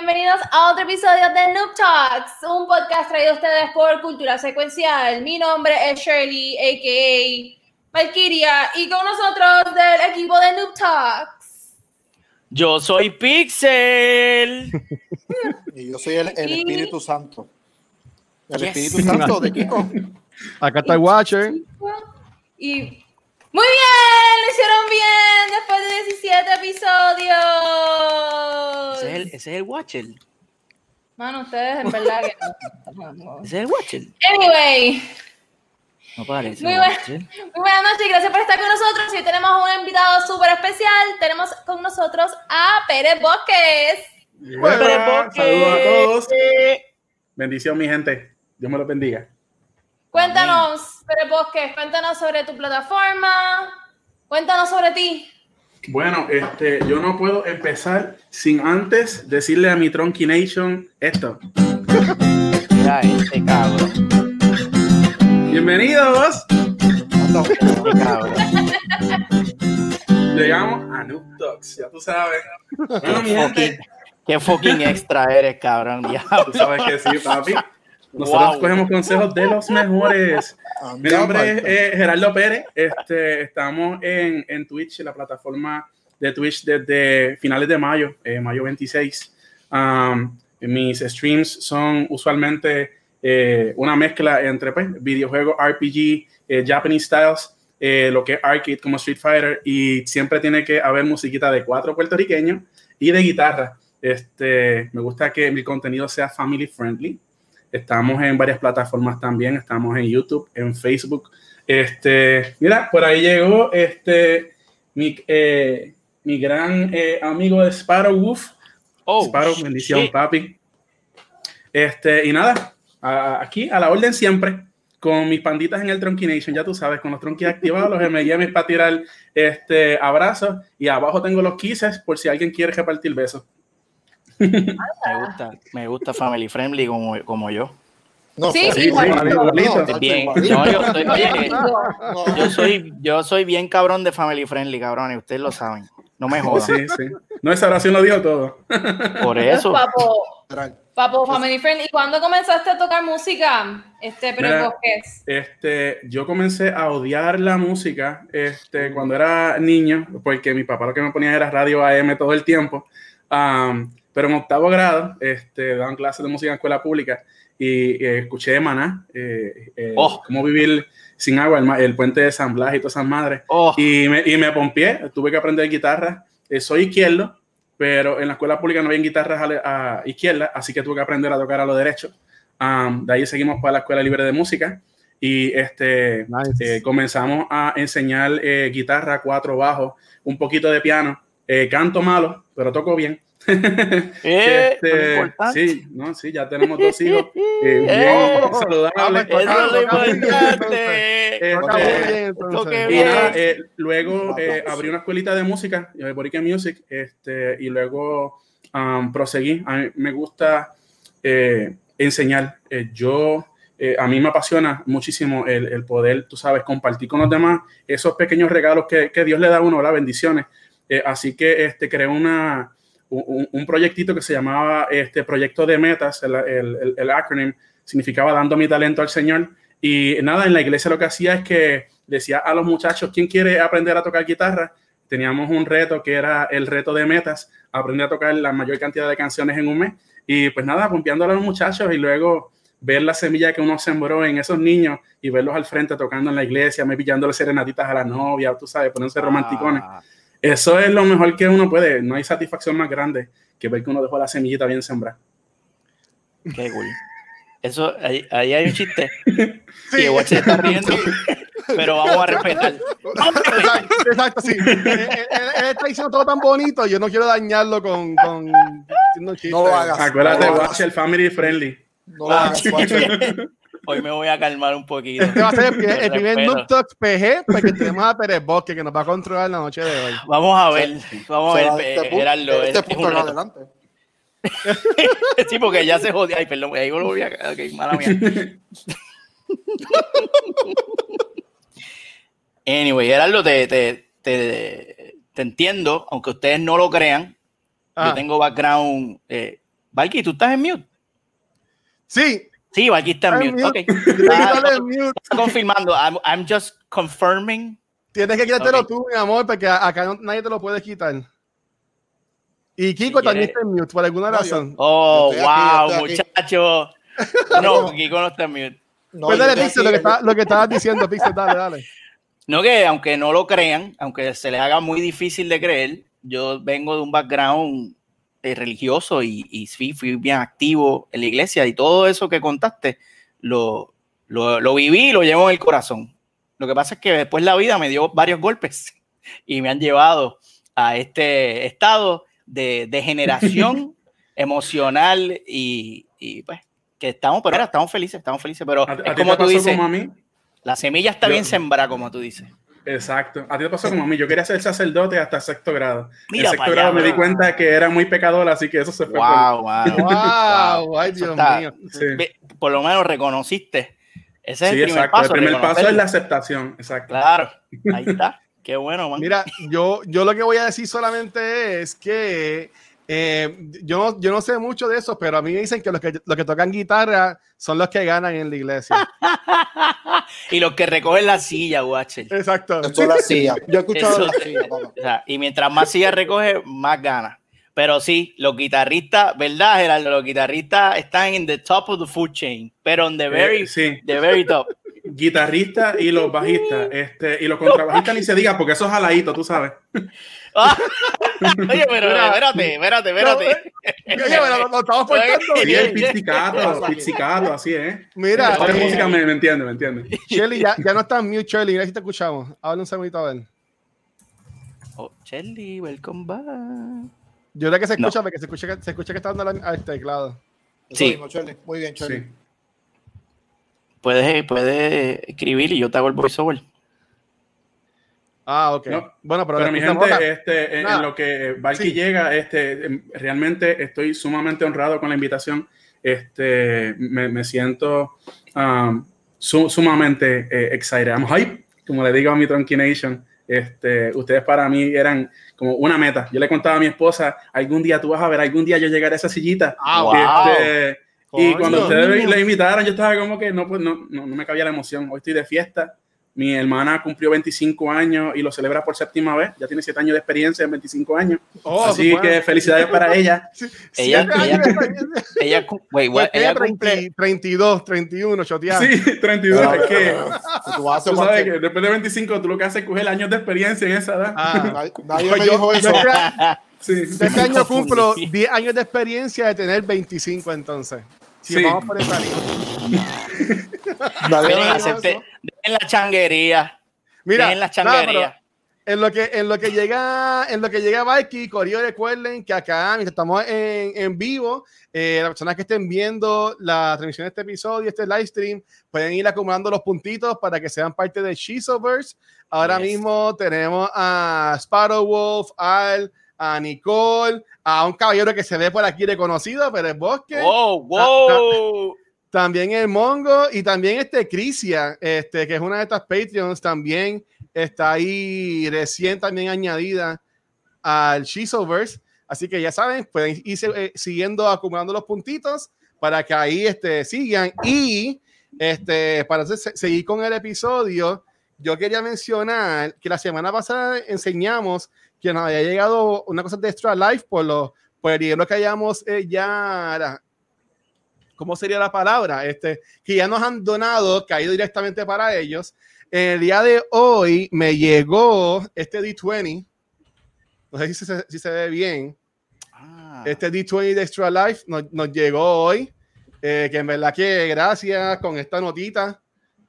Bienvenidos a otro episodio de Noob Talks, un podcast traído a ustedes por Cultura Secuencial. Mi nombre es Shirley, a.k.a. Valkyria, y con nosotros del equipo de Noob Talks. Yo soy Pixel. Y yo soy el, Espíritu Santo. El Yes. Espíritu Santo de Kiko. Acá está el Watcher. Y muy bien, lo hicieron bien después de 17 episodios. Ese es el, ese es el Watcher. Mano, ustedes en verdad que no. no. Ese es el Watcher. Anyway, No parece. Muy un buen- Watcher. muy buenas noches gracias por estar con nosotros. Hoy tenemos un invitado súper especial. Tenemos con nosotros a Pérez Bosques. Buenas, Pérez Bosques. saludos a todos. Bendición, mi gente. Dios me lo bendiga. Cuéntanos, Pérez Bosques, cuéntanos sobre tu plataforma. Cuéntanos sobre ti. Bueno, este, yo no puedo empezar sin antes decirle a mi Tronky Nation esto. Mira este cabrón. Bienvenidos. No, Este cabrón. Llegamos a Noob Talks, ya tú sabes. Bueno, mi Qué gente, fucking, qué fucking extra eres, cabrón. tú Diablo. sabes que sí, papi. Nosotros Wow. cogemos consejos de los mejores. Mi anda, nombre es eh, Gerardo Pérez. Este, estamos en, en Twitch, en la plataforma de Twitch desde finales de mayo, eh, mayo 26. Um, mis streams son usualmente eh, una mezcla entre pues, videojuegos, RPG, eh, Japanese styles, eh, lo que es arcade como Street Fighter y siempre tiene que haber musiquita de cuatro puertorriqueños y de guitarra. Este, me gusta que mi contenido sea family friendly. Estamos en varias plataformas también. Estamos en YouTube, en Facebook. Este, mira, por ahí llegó este, mi, eh, mi gran eh, amigo de Sparrow Wolf. Oh, Sparrow, bendición, shit. papi. Este, y nada, a- aquí a la orden siempre, con mis panditas en el Tronky Nation, ya tú sabes, con los tronquis activados, los M&M's para tirar este, abrazos, y abajo tengo los kisses por si alguien quiere repartir besos. Me gusta, me gusta Family Friendly como, como yo. No, Sí, sí, yo soy, yo soy bien cabrón de Family Friendly, cabrón, y ustedes lo saben. No me jodan. Sí, sí. No, esa oración lo dijo todo. Por eso. Papo. Papo Family Friend. ¿Y cuándo comenzaste a tocar música, este Pérez Mira? Este, yo comencé a odiar la música este, cuando era niño, porque mi papá lo que me ponía era radio AM todo el tiempo. Um, pero en octavo grado, este, daban clases de música en escuela pública y eh, escuché Maná, eh, eh, Oh. cómo vivir sin agua, el, el puente de San Blas y todas esas madres. Oh, Y me, y me pompié, tuve que aprender guitarra. Eh, soy izquierdo, pero en la escuela pública no había guitarras a, a izquierda, así que tuve que aprender a tocar a lo derecho. Um, de ahí seguimos para la Escuela Libre de Música y este, Nice. eh, comenzamos a enseñar eh, guitarra, cuatro bajos, un poquito de piano. Eh, canto malo, pero toco bien. eh, Este, sí, no, sí, ya tenemos dos hijos eh, bien Eh. saludables. Eso es importante. Entonces. toque Y nada, eh, luego eh, abrí una escuelita de música, eh, Boricua Music, este, y luego um, proseguí. A mí me gusta eh, enseñar. Eh, yo, eh, a mí me apasiona muchísimo el, el poder, tú sabes, compartir con los demás esos pequeños regalos que, que Dios le da a uno, las bendiciones. Eh, así que este, creé una, un, un proyectito que se llamaba este Proyecto de Metas, el, el, el, acronym significaba dando mi talento al Señor. Y nada, en la iglesia lo que hacía es que decía a los muchachos, ¿quién quiere aprender a tocar guitarra? Teníamos un reto que era el reto de metas, aprender a tocar la mayor cantidad de canciones en un mes. Y pues nada, pompeándolo a los muchachos y luego ver la semilla que uno sembró en esos niños y verlos al frente tocando en la iglesia, me pillándole serenatitas a la novia, tú sabes, ponerse romanticones. Ah, Eso es lo mejor que uno puede. No hay satisfacción más grande que ver que uno dejó la semillita bien sembrada. qué cool. Eso, ahí, ahí hay un chiste. Sí. Y Watch se está riendo. Pero vamos a respetar. Exacto, exacto, sí. Él, él- él está diciendo todo tan bonito, yo no quiero dañarlo con, con. No lo hagas. Acuérdate, No, watch el family friendly. No lo hagas. Hoy me voy a calmar un poquito. Este va a ser el primer, el primer. Noob Talks PG porque tenemos a Pérez Bosque que nos va a controlar la noche de hoy. Vamos a ver, vamos a Será ver, este, punto- Gerardo. este es- es punto reto. adelante. Sí, porque ya se jodió. Ay, perdón, ahí lo volví a. Ok, mala mía. Anyway, Gerardo, te, te, te, te entiendo, aunque ustedes no lo crean. Ah, Yo tengo background. Eh, Valky, ¿tú estás en mute? Sí, Sí, Valky está en en mute. Está, confirmando. I'm, I'm just confirming. Tienes que quitártelo tú, mi amor, porque acá no- nadie te lo puede quitar. Y Kiko Si también está en mute por alguna No, yo- razón. Oh, Yo aquí, wow, aquí. muchacho. No, Kiko no está en mute. No, Pues dale, Pixel, lo que, aquí, está- lo que estabas diciendo, Pixel, dale, dale. No que aunque no lo crean, aunque se les haga muy difícil de creer, yo vengo de un background eh, religioso y, y fui bien activo en la iglesia y todo eso que contaste lo, lo, lo viví y lo llevo en el corazón. Lo que pasa es que después la vida me dio varios golpes y me han llevado a este estado de degeneración emocional y, y, pues que estamos, pero ahora estamos felices, estamos felices, pero ¿A, a es ti te como tú dices, como a mí? la semilla está Yo- bien sembrada, como tú dices. Exacto. A ti te pasó como a mí. Yo quería ser sacerdote hasta sexto grado. Mira en sexto grado allá, me di cuenta que era muy pecador, así que eso se fue. por- Wow, wow. Wow, ay, Dios está- mío. Sí, Por lo menos reconociste. Ese es Sí, el primer exacto. paso. el primer paso es la aceptación. Exacto. Claro, ahí está. Qué bueno, man. Mira, yo, yo lo que voy a decir solamente es que eh, yo, no, yo no sé mucho de eso, pero a mí me dicen que los que, los que tocan guitarra son los que ganan en la iglesia. y los que recogen la silla, Watcher. Exacto. Esto es la silla. Yo he escuchado Eso- la silla, papá. O sea, y mientras más silla recoge, más gana. Pero sí, los guitarristas, ¿verdad, Gerardo? Los guitarristas están en the top of the food chain, pero on the very, Eh, sí. the very top. Guitarristas y los bajistas. Este, y los contrabajistas ni se diga porque eso es jaladito, tú sabes. Oye, pero Mira. espérate, espérate, espérate. Oye, pero lo, lo estamos portando Sí, Sí, el bien. pizzicato, pizzicato, así es. Mira, Esta eh, música me, me entiende, me entiende. Shelly, ya, ya no está en mute, Shelly. Mira si te escuchamos. Habla un segundito a ver. Oh, Shelly, welcome back. Yo creo que se No. escucha, porque se escucha que, se escucha que está dando la- al teclado. Eso Sí. mismo. Muy bien. Sí. Puedes, puedes escribir y yo te hago el voiceover. Ah, ok. No, bueno, pero, Pero mi gente, este, en, en lo que Valky Sí. llega, este, em, realmente estoy sumamente honrado con la invitación. Este, me, me siento um, su- sumamente eh, excited. I'm hype, como le digo a mi Tronky Nation. Este, ustedes para mí eran como una meta. Yo le contaba a mi esposa, algún día tú vas a ver, algún día yo llegaré a esa sillita. Ah, wow. Este, y cuando ustedes le invitaron, yo estaba como que no, pues, no, no, no me cabía la emoción. Hoy estoy de fiesta. Mi hermana cumplió 25 años y lo celebra por séptima vez. Ya tiene 7 años de experiencia en 25 años. Oh, Así bueno. que felicidades para ella. Ella- ella-. Ella, wait, Pues what? ella cumple. 30 32, 31, choteado. Sí, 32. Pero- es que tú tú sabes que después de 25 tú lo que haces es coger años de experiencia en esa edad. Ah. Nadie, nadie Pues me dijo eso. Este- Sí. Este año cumplo 10 años de experiencia de tener 25 entonces. Si Sí. vamos por esa línea. Eso. dejen la changuería. Mira, dejen la changuería. en lo que en lo que llega en lo que llega Valky, Corio recuerden que acá mientras estamos en, en vivo, eh, las personas que estén viendo la transmisión de este episodio, este live stream, pueden ir acumulando los puntitos para que sean parte de Shizoverse. Ahora Yes. mismo tenemos a Sparrow Wolf, Al, a Nicole, a un caballero que se ve por aquí reconocido, pero es Bosque. Wow, wow. También el Mongo y también este Crisia, este, que es una de estas Patreons, también está ahí recién también añadida al Shizoverse. Así que ya saben, pueden ir eh, siguiendo, acumulando los puntitos para que ahí este, sigan. Y este, para se- seguir con el episodio, yo quería mencionar que la semana pasada enseñamos que nos había llegado una cosa de Extra Life por, lo, por el dinero que hayamos eh, ya ¿cómo sería la palabra? Este, que ya nos han donado, caído directamente para ellos. El día de hoy me llegó este D20. No sé si se, si se ve bien. Ah, Este D20 de Extra Life nos, nos llegó hoy. eh, que en verdad que gracias con esta notita.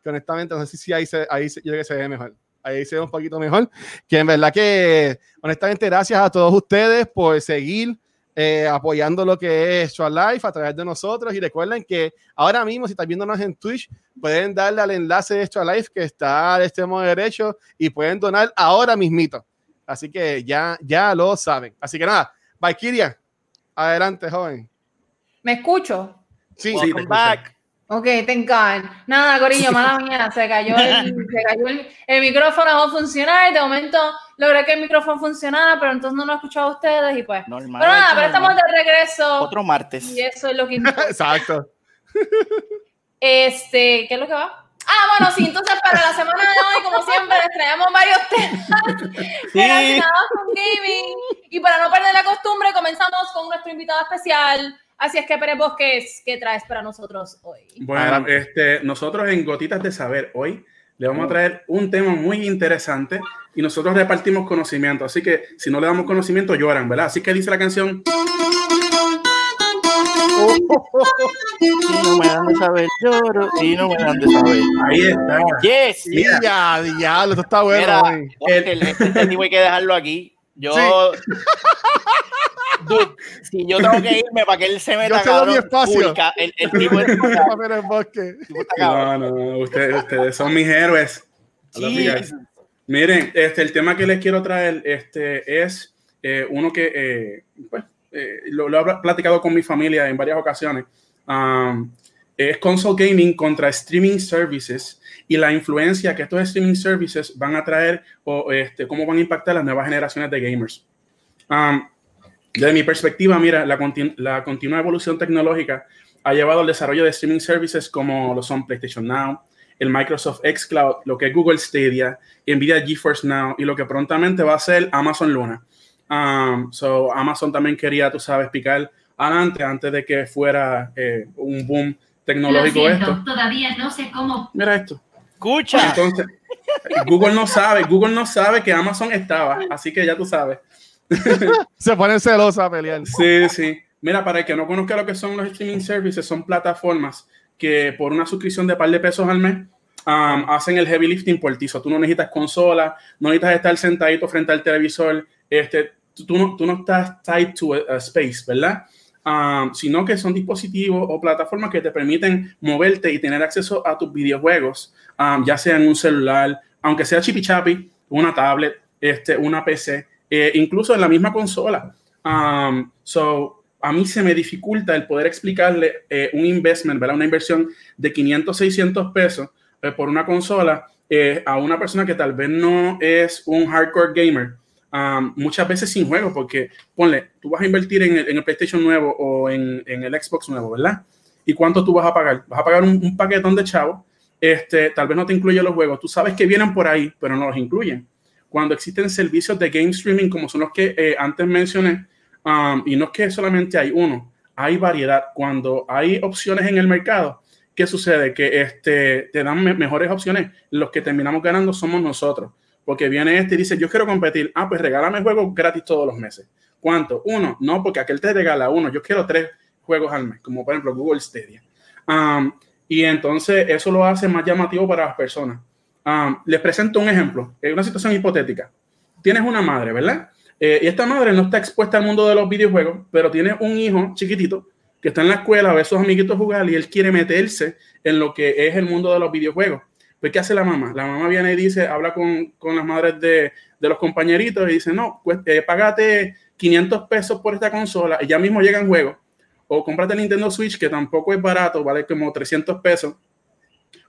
Que honestamente, no sé si ahí, se, ahí se- yo creo que se ve mejor. Ahí se ve un poquito mejor. Que en verdad que, honestamente, gracias a todos ustedes por seguir eh, apoyando lo que es Show Life a través de nosotros. Y recuerden que ahora mismo, si están viéndonos en Twitch, pueden darle al enlace de Show Life que está al extremo derecho y pueden donar ahora mismito. Así que ya, ya lo saben. Así que nada, Valkyria, adelante, joven. ¿Me escucho? Sí, Sí, back. Ok, thank God. Nada, Corillo, mala mía, se cayó, el, se cayó el, el micrófono, va a funcionar. De momento logré que el micrófono funcionara, pero entonces no lo he escuchado a ustedes y pues. Normal. Pero nada, pero estamos de regreso Otro martes. y eso es lo que importa. exacto. Este, ¿qué es lo que va? Ah, bueno, sí, entonces para la semana de hoy, como siempre, les traemos varios temas relacionados con gaming. Y para no perder la costumbre, comenzamos con nuestro invitado especial. Así es que, Pérez Bosques, ¿qué traes para nosotros hoy? Bueno, este, nosotros en Gotitas de Saber hoy le vamos a traer un tema muy interesante y nosotros repartimos conocimiento. Así que si no le damos conocimiento, lloran, ¿verdad? Así que dice la canción. Y no me dan de saber, lloro y no me dan de saber. Ahí está. Yes. Mira. Ya, diablo, esto está bueno. Mira, el, este tipo hay que dejarlo aquí. Yo. Dude, si yo tengo que irme para que él se meta, Yo mi cabrón, espacio. uy, ca- el, el tipo, tipo está cabrón. No, no, no, ustedes, ustedes son mis héroes. I love you guys. Sí. Miren, este, el tema que les quiero traer este, es eh, uno que eh, pues, eh, lo, lo he platicado con mi familia en varias ocasiones. Um, es console gaming contra streaming services y la influencia que estos streaming services van a traer o este, cómo van a impactar las nuevas generaciones de gamers. Um, desde mi perspectiva, mira, la, continu- la continua evolución tecnológica ha llevado al desarrollo de streaming services como lo son PlayStation Now, el Microsoft xCloud, lo que es Google Stadia, Nvidia GeForce Now y lo que prontamente va a ser Amazon Luna. Um, so Amazon también quería, tú sabes, picar adelante antes de que fuera eh, un boom Lo tecnológico siento, esto. todavía no sé cómo. Mira esto. Escucha. Entonces, Google no sabe, Google no sabe que Amazon estaba, así que ya tú sabes. Se ponen celosos a pelear. Sí, sí. Mira, para el que no conozca lo que son los streaming services, son plataformas que por una suscripción de par de pesos al mes hacen el heavy lifting por ti. So, tú no necesitas consola, no necesitas estar sentadito frente al televisor, este, tú, no, tú no estás tied to a, space, ¿verdad? Sino que son dispositivos o plataformas que te permiten moverte y tener acceso a tus videojuegos, ya sea en un celular, aunque sea chipi chapi, una tablet, este, una PC, eh, incluso en la misma consola. Um, so, a mí se me dificulta el poder explicarle eh, un investment, ¿verdad? Una inversión de 500, 600 pesos eh, por una consola eh, a una persona que tal vez no es un hardcore gamer. um, muchas veces sin juego, porque ponle, tú vas a invertir en el, en el PlayStation nuevo o en, en el Xbox nuevo, ¿verdad? ¿Y cuánto tú vas a pagar? Vas a pagar un, un paquetón de chavos, este, tal vez no te incluye los juegos, tú sabes que vienen por ahí, pero no los incluyen. Cuando existen servicios de game streaming como son los que eh, antes mencioné, um, y no es que solamente hay uno, hay variedad. Cuando hay opciones en el mercado, ¿qué sucede? Que este, te dan me- mejores opciones. Los que terminamos ganando somos nosotros. Porque viene este y dice, yo quiero competir. Ah, pues regálame juegos gratis todos los meses. ¿Cuánto? Uno. No, porque aquel te regala uno. Yo quiero tres juegos al mes, como por ejemplo Google Stadia. Um, y entonces eso lo hace más llamativo para las personas. Um, les presento un ejemplo, es una situación hipotética. Tienes una madre, ¿verdad? Eh, y esta madre no está expuesta al mundo de los videojuegos, pero tiene un hijo chiquitito que está en la escuela, ve a sus amiguitos jugar y él quiere meterse en lo que es el mundo de los videojuegos. Pues, ¿qué hace la mamá? La mamá viene y dice, habla con, con las madres de, de los compañeritos y dice, no, pues, eh, págate 500 pesos por esta consola y ya mismo llegan juegos. O cómprate Nintendo Switch, que tampoco es barato, vale como 300 pesos.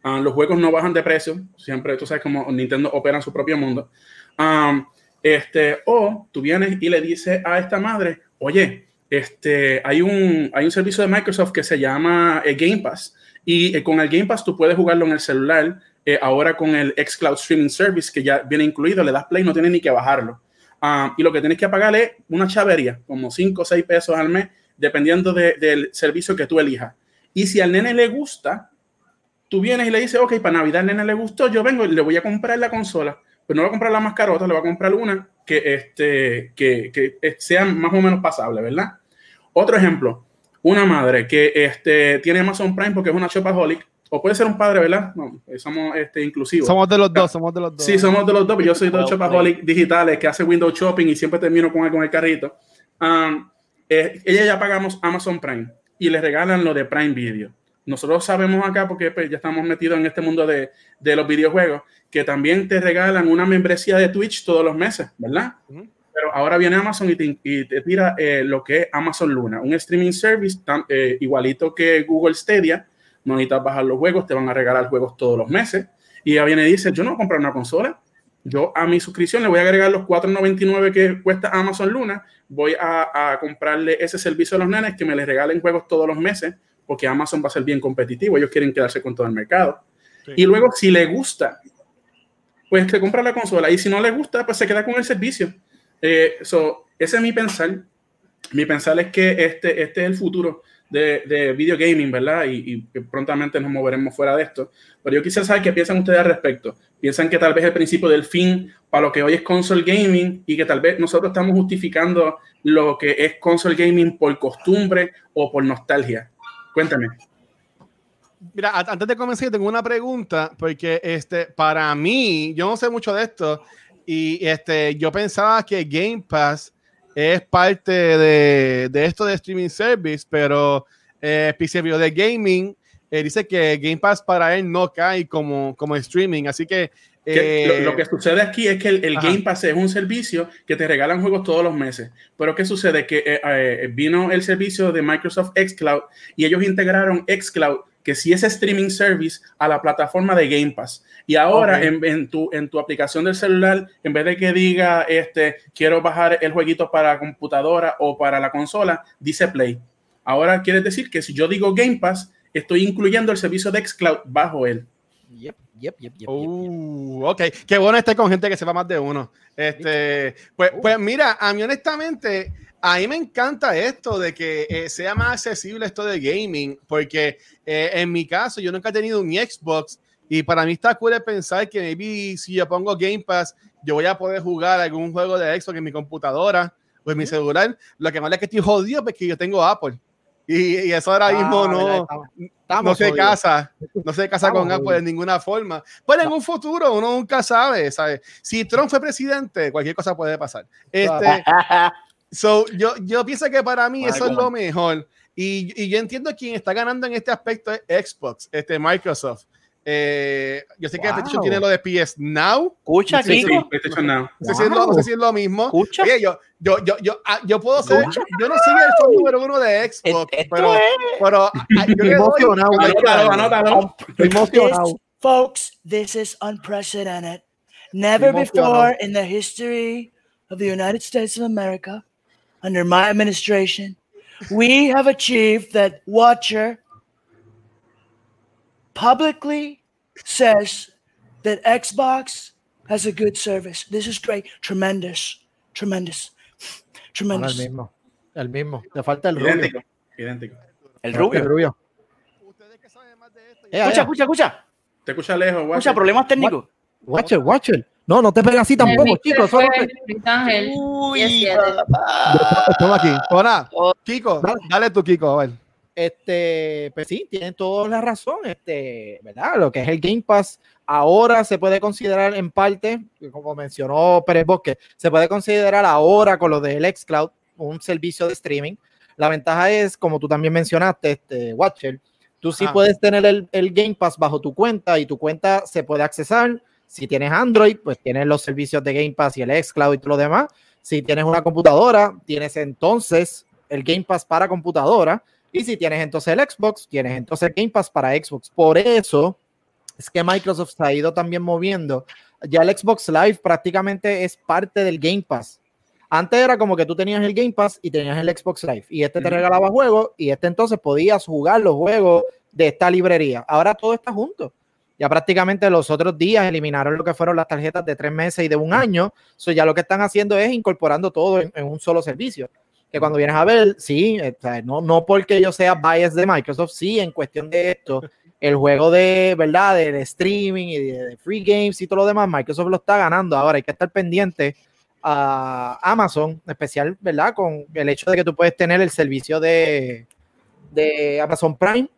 Ah, los juegos no bajan de precio, siempre tú sabes cómo Nintendo opera en su propio mundo. Um, este, o tú vienes y le dices a esta madre, oye, este, hay, un, hay un servicio de Microsoft que se llama eh, Game Pass y eh, con el Game Pass tú puedes jugarlo en el celular, eh, ahora con el xCloud Streaming Service que ya viene incluido, le das play, no tienes ni que bajarlo. Y lo que tienes que pagar es una chavería, como 5 o 6 pesos al mes, dependiendo de- del servicio que tú elijas. Y si al nene le gusta, tú vienes y le dices, ok, para Navidad al nene le gustó, yo vengo y le voy a comprar la consola, pero no voy a comprar la más carota, le voy a comprar una que, este, que, que eh, sea más o menos pasable, ¿verdad? Otro ejemplo, una madre que este, tiene Amazon Prime porque es una shopaholic, o puede ser un padre, ¿verdad? No, eh, somos este, inclusivos. Somos de los dos, somos de los dos. Sí, somos de los dos. pero Yo soy de los shopaholic digitales que hace window shopping y siempre termino con algo en el carrito. Um, eh, ella ya pagamos Amazon Prime y le regalan lo de Prime Video. Nosotros sabemos acá, porque pues, ya estamos metidos en este mundo de, de, los videojuegos, que también te regalan una membresía de Twitch todos los meses, ¿verdad? Uh -huh. Pero ahora viene Amazon y te, y te tira eh, lo que es Amazon Luna, un streaming service tan, eh, igualito que Google Stadia. No necesitas bajar los juegos, te van a regalar juegos todos los meses. Y ella viene y dice, yo no voy a comprar una consola, yo a mi suscripción le voy a agregar los 4.99 que cuesta Amazon Luna, voy a, a, comprarle ese servicio a los nenes que me les regalen juegos todos los meses, porque Amazon va a ser bien competitivo, ellos quieren quedarse con todo el mercado. Sí. Y luego, si le gusta, pues se compra la consola, y si no le gusta, pues se queda con el servicio. Eh, so, ese es mi pensar. Mi pensar es que este, este es el futuro de, de video gaming, ¿verdad? Y, y, prontamente nos moveremos fuera de esto. Pero yo quisiera saber qué piensan ustedes al respecto. Piensan que tal vez el principio del fin para lo que hoy es console gaming y que tal vez nosotros estamos justificando lo que es console gaming por costumbre o por nostalgia. Cuéntame. Mira, antes de comenzar, tengo una pregunta, porque este, para mí, yo no sé mucho de esto, y este, yo pensaba que Game Pass es parte de, de esto de streaming service, pero eh, episodio de gaming eh, dice que Game Pass para él no cae como, como streaming, así que... Eh, lo, lo, que sucede aquí es que el, el Game Pass es un servicio que te regalan juegos todos los meses, pero ¿qué sucede? Que eh, eh, vino el servicio de Microsoft xCloud y ellos integraron xCloud que sí es streaming service a la plataforma de Game Pass. Y ahora okay. en, en, tu, en tu aplicación del celular, en vez de que diga, este, quiero bajar el jueguito para computadora o para la consola, dice Play. Ahora quiere decir que si yo digo Game Pass, estoy incluyendo el servicio de xCloud bajo él. Yep, yep, yep, yep, uh, ok, qué bueno estar con gente que sepa más de uno. Este, pues, pues mira, a mí honestamente, a mí me encanta esto de que eh, sea más accesible esto de gaming, porque eh, en mi caso yo nunca he tenido un Xbox y para mí está cool pensar que maybe si yo pongo Game Pass, yo voy a poder jugar algún juego de Xbox en mi computadora o en mi celular. Lo que más es que estoy jodido porque yo tengo Apple. Y, y, eso ahora mismo ah, no, estamos, no se casa, no se casa con Apple de ninguna forma. Pero en un futuro uno nunca sabe, ¿sabes? Si Trump fue presidente, cualquier cosa puede pasar. Este, so, yo, yo pienso que para mí eso es lo mejor. Y, y, yo entiendo quién está ganando en este aspecto es Xbox, este Microsoft. Eh, yo sé que wow. PlayStation tiene lo de PS Now. Escucha, sí, sí, PlayStation Now. No sé, si es lo, no sé si es lo mismo. Escucha. Oye, yo, yo, yo, yo, ah, yo puedo ser, Escucha. yo no soy el fan número uno de Xbox, Esto pero, es. pero ah, yo le doy- emocionado. Anótalo, anótalo. Estoy emocionado. Folks, this is unprecedented. Never before in the history of the United States of America, under my administration, we have achieved that Watcher publicly says that Xbox has a good service. This is great. Tremendous. Tremendous. Ahora el Tremendous. mismo. El mismo. Te falta el rubio. Idéntico, idéntico. El El rubio. rubio. Ustedes que saben más de esto, Eh, Escucha, eh, escucha, escucha. Te escucha lejos, guacho. Escucha, problemas técnicos. Watcher, Watcher. No, no te pegas así tampoco, chicos. Solo te-. Uy, 17. Estamos aquí. Hola, Oh. Kiko, Dale. dale tú, Kiko, a ver. Este, pues sí, tienen toda la razón, este, ¿verdad? Lo que es el Game Pass ahora se puede considerar en parte, como mencionó Pérez Bosque, se puede considerar ahora con lo del xCloud un servicio de streaming. La ventaja es, como tú también mencionaste, este, Watcher, tú sí Ah. puedes tener el, el Game Pass bajo tu cuenta y tu cuenta se puede accesar. Si tienes Android, pues tienes los servicios de Game Pass y el xCloud y todo lo demás. Si tienes una computadora, tienes entonces el Game Pass para computadora. Y si tienes entonces el Xbox, tienes entonces Game Pass para Xbox. Por eso es que Microsoft se ha ido también moviendo. Ya el Xbox Live prácticamente es parte del Game Pass. Antes era como que tú tenías el Game Pass y tenías el Xbox Live y este te regalaba juegos y este entonces podías jugar los juegos de esta librería. Ahora todo está junto. Ya prácticamente los otros días eliminaron lo que fueron las tarjetas de tres meses y de un año. So ya lo que están haciendo es incorporando todo en, en un solo servicio. Que cuando vienes a ver, sí, eh, no, no porque yo sea bias de Microsoft, sí, en cuestión de esto, el juego de, ¿verdad? De, de streaming y de, de free games y todo lo demás, Microsoft lo está ganando. Ahora hay que estar pendiente a Amazon, especial, ¿verdad? Con el hecho de que tú puedes tener el servicio de, de Amazon Prime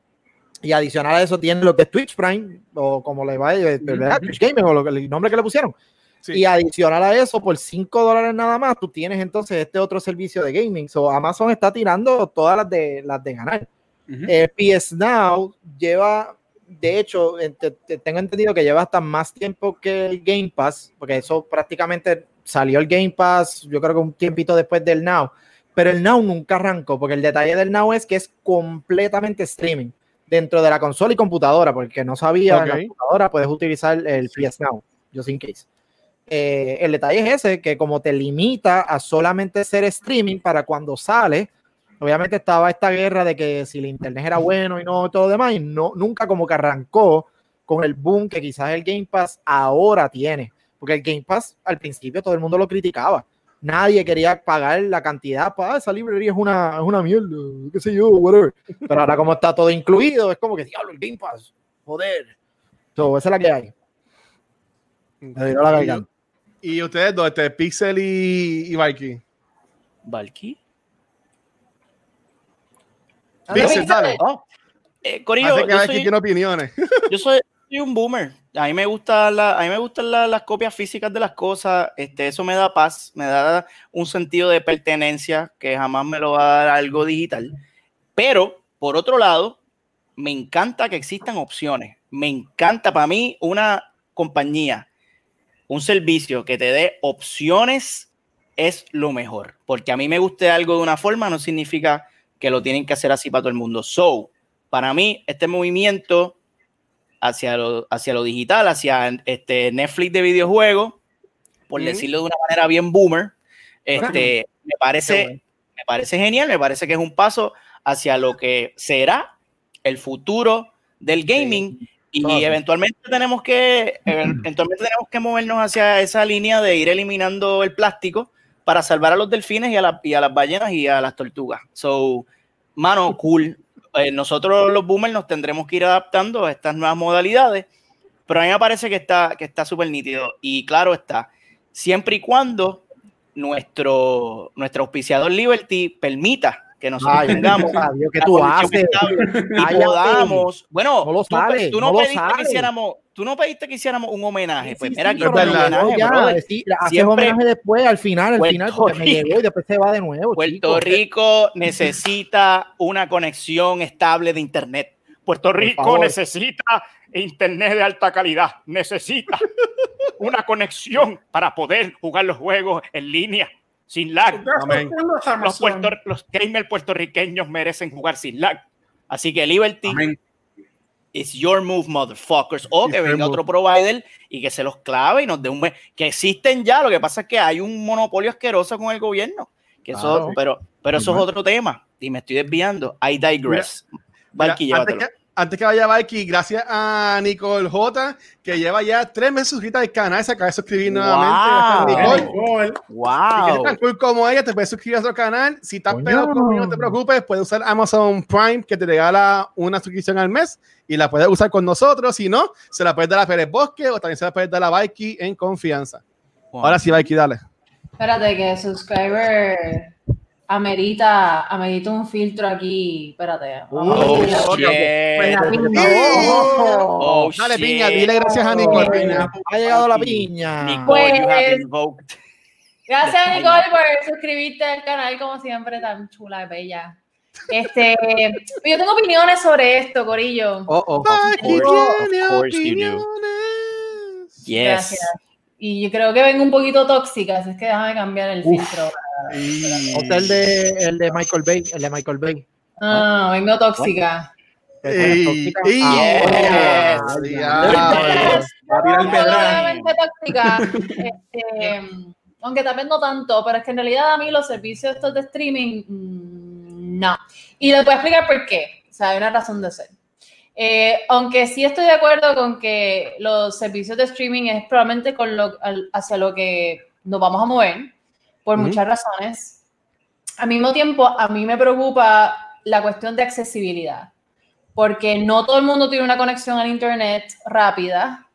y adicional a eso tiene lo que es Twitch Prime o como le va, eh, ¿verdad? Twitch Gaming o lo el nombre que le pusieron. Sí. Y adicional a eso, por 5 dólares nada más, tú tienes entonces este otro servicio de gaming. So, Amazon está tirando todas las de, las de ganar. Ujú. Eh, PS Now lleva, de hecho, te- te- tengo entendido que lleva hasta más tiempo que el Game Pass, porque eso prácticamente salió el Game Pass, yo creo que un tiempito después del Now, pero el Now nunca arrancó, porque el detalle del Now es que es completamente streaming dentro de la consola y computadora, porque no sabía, en la computadora puedes utilizar el PS Now, just in case. Eh, el detalle es ese, que como te limita a solamente ser streaming para cuando sale, obviamente estaba esta guerra de que si el internet era bueno y no todo demás, y no, nunca como que arrancó con el boom que quizás el Game Pass ahora tiene, porque el Game Pass al principio todo el mundo lo criticaba, nadie quería pagar la cantidad para "Ah, esa librería es una, es una mierda, qué sé yo, whatever, pero ahora como está todo incluido, es como que diablo, el Game Pass, joder, so, esa es la que hay. Me la garganta. Y ustedes dos, este, Pixel y, y Valky. Valky. Pixel, dale. Oh. Eh, Corillo, Hace que yo soy, tiene opiniones. yo soy- soy un boomer. A mí me gustan la, a mí me gustan la- las copias físicas de las cosas. Este, eso me da paz, me da un sentido de pertenencia que jamás me lo va a dar algo digital. Pero, por otro lado, me encanta que existan opciones. Me encanta para mí una compañía, un servicio que te dé opciones es lo mejor. Porque a mí me guste algo de una forma no significa que lo tienen que hacer así para todo el mundo. So, para mí, este movimiento hacia lo, hacia lo digital, hacia este Netflix de videojuegos, por Mm. decirlo de una manera bien boomer, este, me parece, bueno. me parece genial, me parece que es un paso hacia lo que será el futuro del gaming y Todo así. eventualmente tenemos que eventualmente tenemos que movernos hacia esa línea de ir eliminando el plástico para salvar a los delfines y a, la- y a las ballenas y a las tortugas. So, mano, cool. Eh, nosotros los boomers nos tendremos que ir adaptando a estas nuevas modalidades, pero a mí me parece que está que está súper nítido. Y claro está, siempre y cuando nuestro, nuestro auspiciador Liberty permita que nosotros tengamos Dios, ¿qué la tú conexión haces? estable y podamos. Bueno, No lo tú, sale, tú no, no pediste que hiciéramos, tú no pediste que hiciéramos un homenaje. Pues Sí, mira aquí un verdad. homenaje, ya, brother. sí, Siempre- homenaje después, al final, al Puerto final, porque me Rico. llegó y después se va de nuevo. Puerto chico. Rico necesita una conexión estable de internet. Puerto Rico necesita internet de alta calidad. Necesita una conexión para poder jugar los juegos en línea sin lag. Los, puerto- los gamers puertorriqueños merecen jugar sin lag. Así que Liberty Amén. It's your move, motherfuckers. O It's que venga move. otro provider y que se los clave y nos dé un mes. Que existen ya, lo que pasa es que hay un monopolio asqueroso con el gobierno. Que eso, pero, pero eso es otro tema. Y me estoy desviando. I digress. Valky, Mira, antes, que, antes que vaya Valky, gracias a Nicole J, que lleva ya tres meses suscrita al canal, se acaba de suscribir nuevamente. Wow. Nicole. Nicole. Si quieres Wow. tan cool como ella, te puedes suscribir a nuestro canal. Si estás pegado conmigo, no te preocupes, puedes usar Amazon Prime, que te regala una suscripción al mes y la puedes usar con nosotros. Si no, se la puedes dar a Pérez Bosque o también se la puedes dar a Valky en confianza. Ahora sí, Valky, dale. Espérate, que subscriber amerita, amerita un filtro aquí. Espérate. Oh, shit. Oh, dale, shit. piña, dile gracias a Nicole, piña. Ha llegado la piña. Nicole, you have Pues- invoked. Gracias, Nicole, por suscribirte al canal, como siempre, tan chula y bella. Este, yo tengo opiniones sobre esto, Corillo. Oh, oh. Course, tiene of course you do. opiniones. Yes. Gracias. Y yo creo que vengo un poquito tóxica, así es que déjame cambiar el filtro. El de, el de Michael Bay, el de Michael Bay. Ah, vengo tóxica. Ah, Yes. pedraje. nuevamente tóxica. Este, aunque vez no tanto, pero es que en realidad a mí los servicios estos de streaming, mm, no. Y les voy a explicar por qué. O sea, hay una razón de ser. Eh, aunque sí estoy de acuerdo con que los servicios de streaming es probablemente con lo, al- hacia lo que nos vamos a mover, por muchas razones. Al mismo tiempo, a mí me preocupa la cuestión de accesibilidad, porque no todo el mundo tiene una conexión al Internet rápida.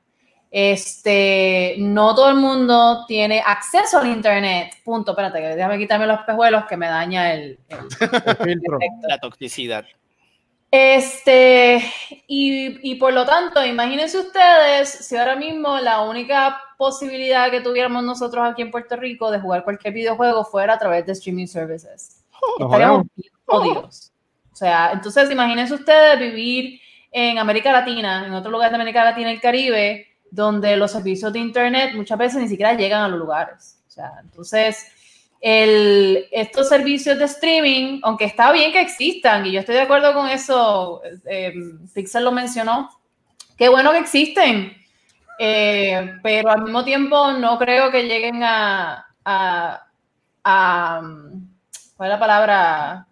Este, no todo el mundo tiene acceso al Internet. Punto. Espérate, que déjame quitarme los pejuelos que me daña el, el El filtro. efecto. La toxicidad. Este, y, y por lo tanto, imagínense ustedes si ahora mismo la única posibilidad que tuviéramos nosotros aquí en Puerto Rico de jugar cualquier videojuego fuera a través de streaming services. Nos Estaríamos jodidos. O sea, entonces imagínense ustedes vivir en América Latina, en otro lugar de América Latina y el Caribe, donde los servicios de Internet muchas veces ni siquiera llegan a los lugares. O sea, entonces, el, estos servicios de streaming, aunque está bien que existan, y yo estoy de acuerdo con eso, eh, Pixel lo mencionó, qué bueno que existen, eh, pero al mismo tiempo no creo que lleguen a, a, a ¿cuál es la palabra?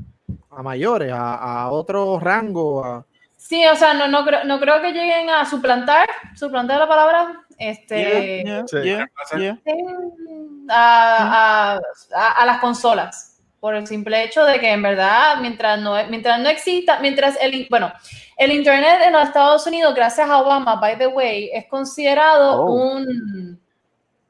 A mayores, a, otro rango. a- Sí, o sea, no, no, creo, no creo que lleguen a suplantar, suplantar la palabra, este, Yeah, Sí. yeah, yeah. a, a- a- a las consolas, por el simple hecho de que en verdad, mientras no, mientras no exista, mientras el, bueno, el Internet en los Estados Unidos, gracias a Obama, by the way, es considerado Oh. un,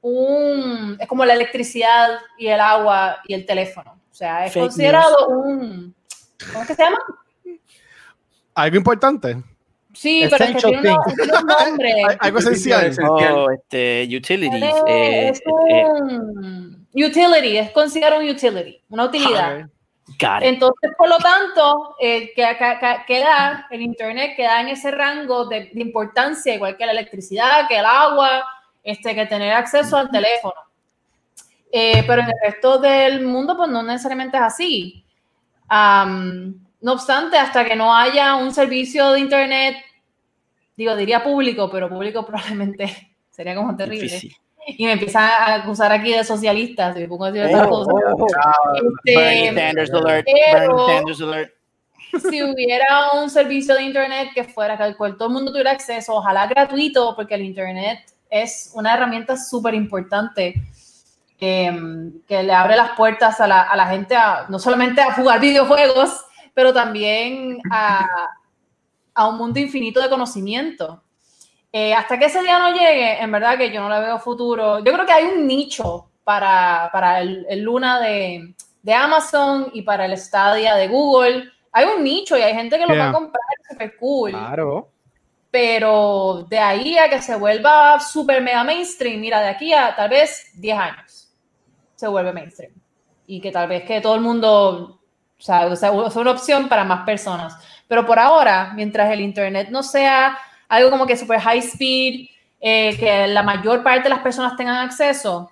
un, es como la electricidad y el agua y el teléfono. O sea, es Fake considerado un, ¿cómo es que se llama? Algo importante. Sí, pero es que tiene, un nombre. Algo esencial. Oh, este, utilities. Eh, eh, es eh, un utility, es considerado un utility, una utilidad. Ok. got it. Entonces, por lo tanto, eh, que, que- que- queda, el Internet queda en ese rango de, de importancia, igual que la electricidad, que el agua, este, que tener acceso al teléfono. Eh, pero en el resto del mundo, pues no necesariamente es así. No obstante, hasta que no haya un servicio de Internet, digo, diría público, pero público probablemente sería como terrible. Difícil. Y me empiezan a acusar aquí de socialistas, y me pongo a decir otras Oh, cosas. oh, Este, Bernie Sanders alert. pero- Bernie Sanders alert. si hubiera un servicio de internet que fuera que al cual todo el mundo tuviera acceso, ojalá gratuito, porque el internet es una herramienta súper importante eh, que le abre las puertas a la, a la gente a, no solamente a jugar videojuegos, pero también a, a un mundo infinito de conocimiento. Eh, hasta que ese día no llegue, en verdad que yo no le veo futuro. Yo creo que hay un nicho para, para el, el Luna de, de Amazon y para el Stadia de Google. Hay un nicho y hay gente que lo va a comprar, super cool. Claro. Pero de ahí a que se vuelva super mega mainstream, mira, de aquí a tal vez 10 años se vuelve mainstream. Y que tal vez que todo el mundo, o sea, o sea, es una opción para más personas. Pero por ahora, mientras el Internet no sea algo como que super high speed, eh, que la mayor parte de las personas tengan acceso,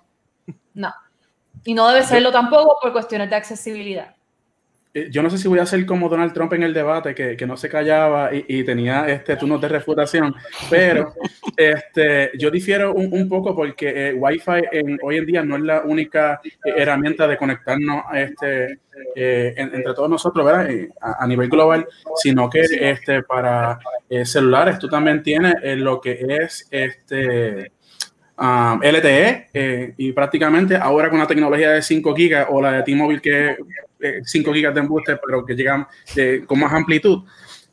no. Y no debe serlo tampoco por cuestiones de accesibilidad. Eh, Yo no sé si voy a ser como Donald Trump en el debate, que, que no se callaba y, y tenía este turnos de refutación, pero este, yo difiero un, un poco porque eh, Wi-Fi en- hoy en día no es la única eh, herramienta de conectarnos a este, eh, en- entre todos nosotros, ¿verdad? Eh, a, a nivel global, sino que este, para celulares tú también tienes lo que es este, um, LTE eh, y prácticamente ahora con la tecnología de 5 gigas o la de T-Mobile que es eh, 5 gigas de embuste pero que llegan con más amplitud,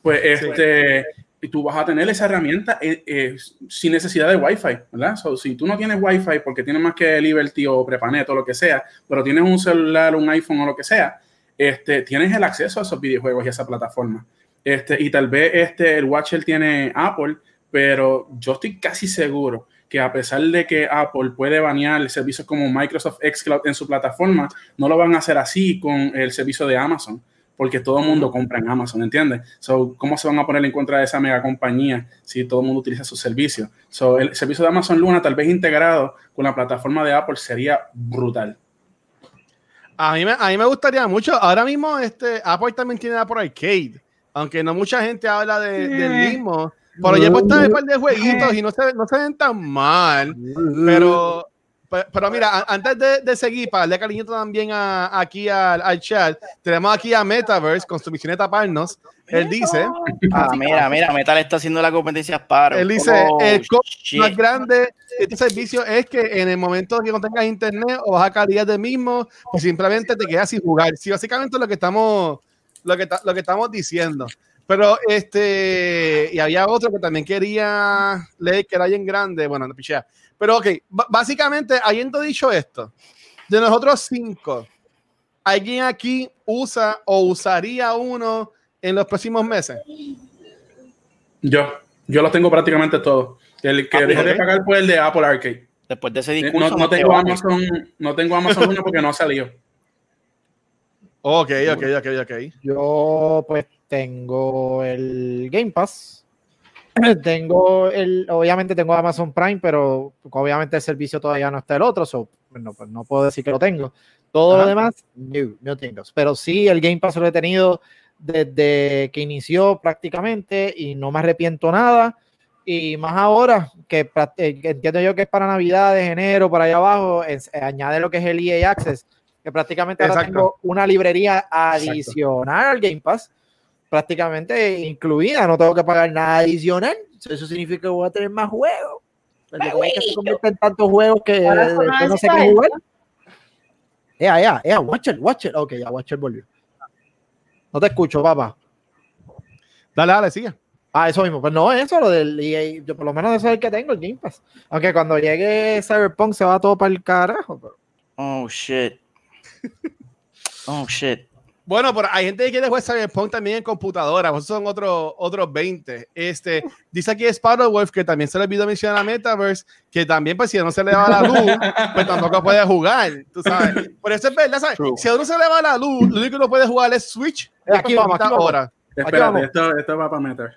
pues este, y tú vas a tener esa herramienta eh, eh, sin necesidad de Wi-Fi, ¿verdad? So, si tú no tienes Wi-Fi porque tienes más que Liberty o Prepanet o lo que sea, pero tienes un celular, un iPhone o lo que sea, este, tienes el acceso a esos videojuegos y a esa plataforma. Este, y tal vez este, el Watcher tiene Apple, pero yo estoy casi seguro que a pesar de que Apple puede banear servicios como Microsoft Xcloud en su plataforma, no lo van a hacer así con el servicio de Amazon, porque todo el mundo compra en Amazon, ¿entiendes? So, ¿cómo se van a poner en contra de esa mega compañía si todo el mundo utiliza sus servicios? So, el servicio de Amazon Luna, tal vez integrado con la plataforma de Apple, sería brutal. A mí, me, a mí me gustaría mucho. Ahora mismo este, Apple también tiene Apple Arcade. Aunque no mucha gente habla de- del mismo. Pero ya he puesto un par de jueguitos y no se, no se ven tan mal. Pero, pe- pero mira, a- antes de, de seguir, para darle cariñito también a- aquí al, al chat, tenemos aquí a Metaverse con su misión de taparnos. Él dice, Ah, mira, mira, Metal está haciendo la competencia a Sparrow. él dice, Oh, el más grande de este servicio es que en el momento que no tengas internet o baja calidad del mismo, pues simplemente te quedas sin jugar. Sí, básicamente lo que estamos, lo que, lo que estamos diciendo. Pero este, y había otro que también quería leer que era bien grande, bueno, no pichea. Pero ok, b- básicamente, habiendo dicho esto, de nosotros cinco, ¿alguien aquí usa o usaría uno en los próximos meses? Yo, yo lo tengo prácticamente todo. El que Ah, dejé de pagar fue el de Apple Arcade. Después de ese Eh, discurso, No, no te tengo. Amazon, no tengo Amazon 1 porque no salió. Ok, ok, ok, ok. Yo pues tengo el Game Pass. Tengo el, obviamente tengo Amazon Prime, pero obviamente el servicio todavía no está el otro, so, bueno, pues no puedo decir que lo tengo. Todo Ajá. lo demás, no, no tengo. Pero sí, el Game Pass lo he tenido desde que inició prácticamente y no me arrepiento nada. Y más ahora, que, eh, entiendo yo que es para Navidades, enero, por allá abajo, es- eh, añade lo que es el EA Access, que prácticamente ahora Exacto. tengo una librería adicional al Game Pass, prácticamente incluida, no tengo que pagar nada adicional. Eso significa que voy a tener más juegos. El de que se convierte en tantos juegos que, no sé qué jugar. Ea, ea, ea, Watcher, Watcher. Ok, ya Watcher volvió. No te escucho, papá. Dale, dale, sigue. Ah, eso mismo. Pues no, eso, lo del EA, yo por lo menos eso es el que tengo, el Game Pass. Aunque cuando llegue Cyberpunk se va todo para el carajo. pero- Oh, shit. Oh, shit. Bueno, pero hay gente que quiere jugar Cyberpunk también en computadora, esos son otros otros 20. Este, dice aquí Wolf que también se le olvidó mencionar a Metaverse, que también, pues, si no se le va la luz, pues tampoco puede jugar, tú sabes. Por eso es verdad, ¿sabes? True. Si a uno se le va la luz, lo único que no puede jugar es Switch. Aquí vamos, aquí vamos. Ahora. vamos. Espérate, esto, esto va para meter.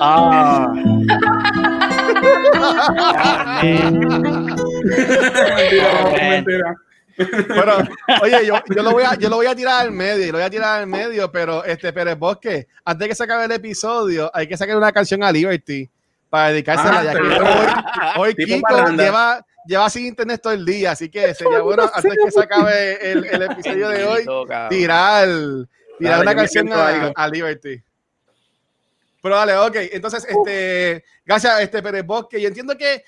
Ah. mentira, mentira. Pero, oye, yo, yo, lo voy a, yo lo voy a tirar al medio, yo lo voy a tirar al medio, pero este Pérez Bosque, antes de que se acabe el episodio, hay que sacar una canción a Liberty para dedicársela, Ah, ya que hoy, hoy Kiko lleva, lleva sin internet todo el día, así que sería bueno, antes que se acabe el, el episodio de hoy, tirar, tirar una canción a Liberty. Pero dale, ok. Entonces, este, gracias, este Pérez Bosque. Yo entiendo que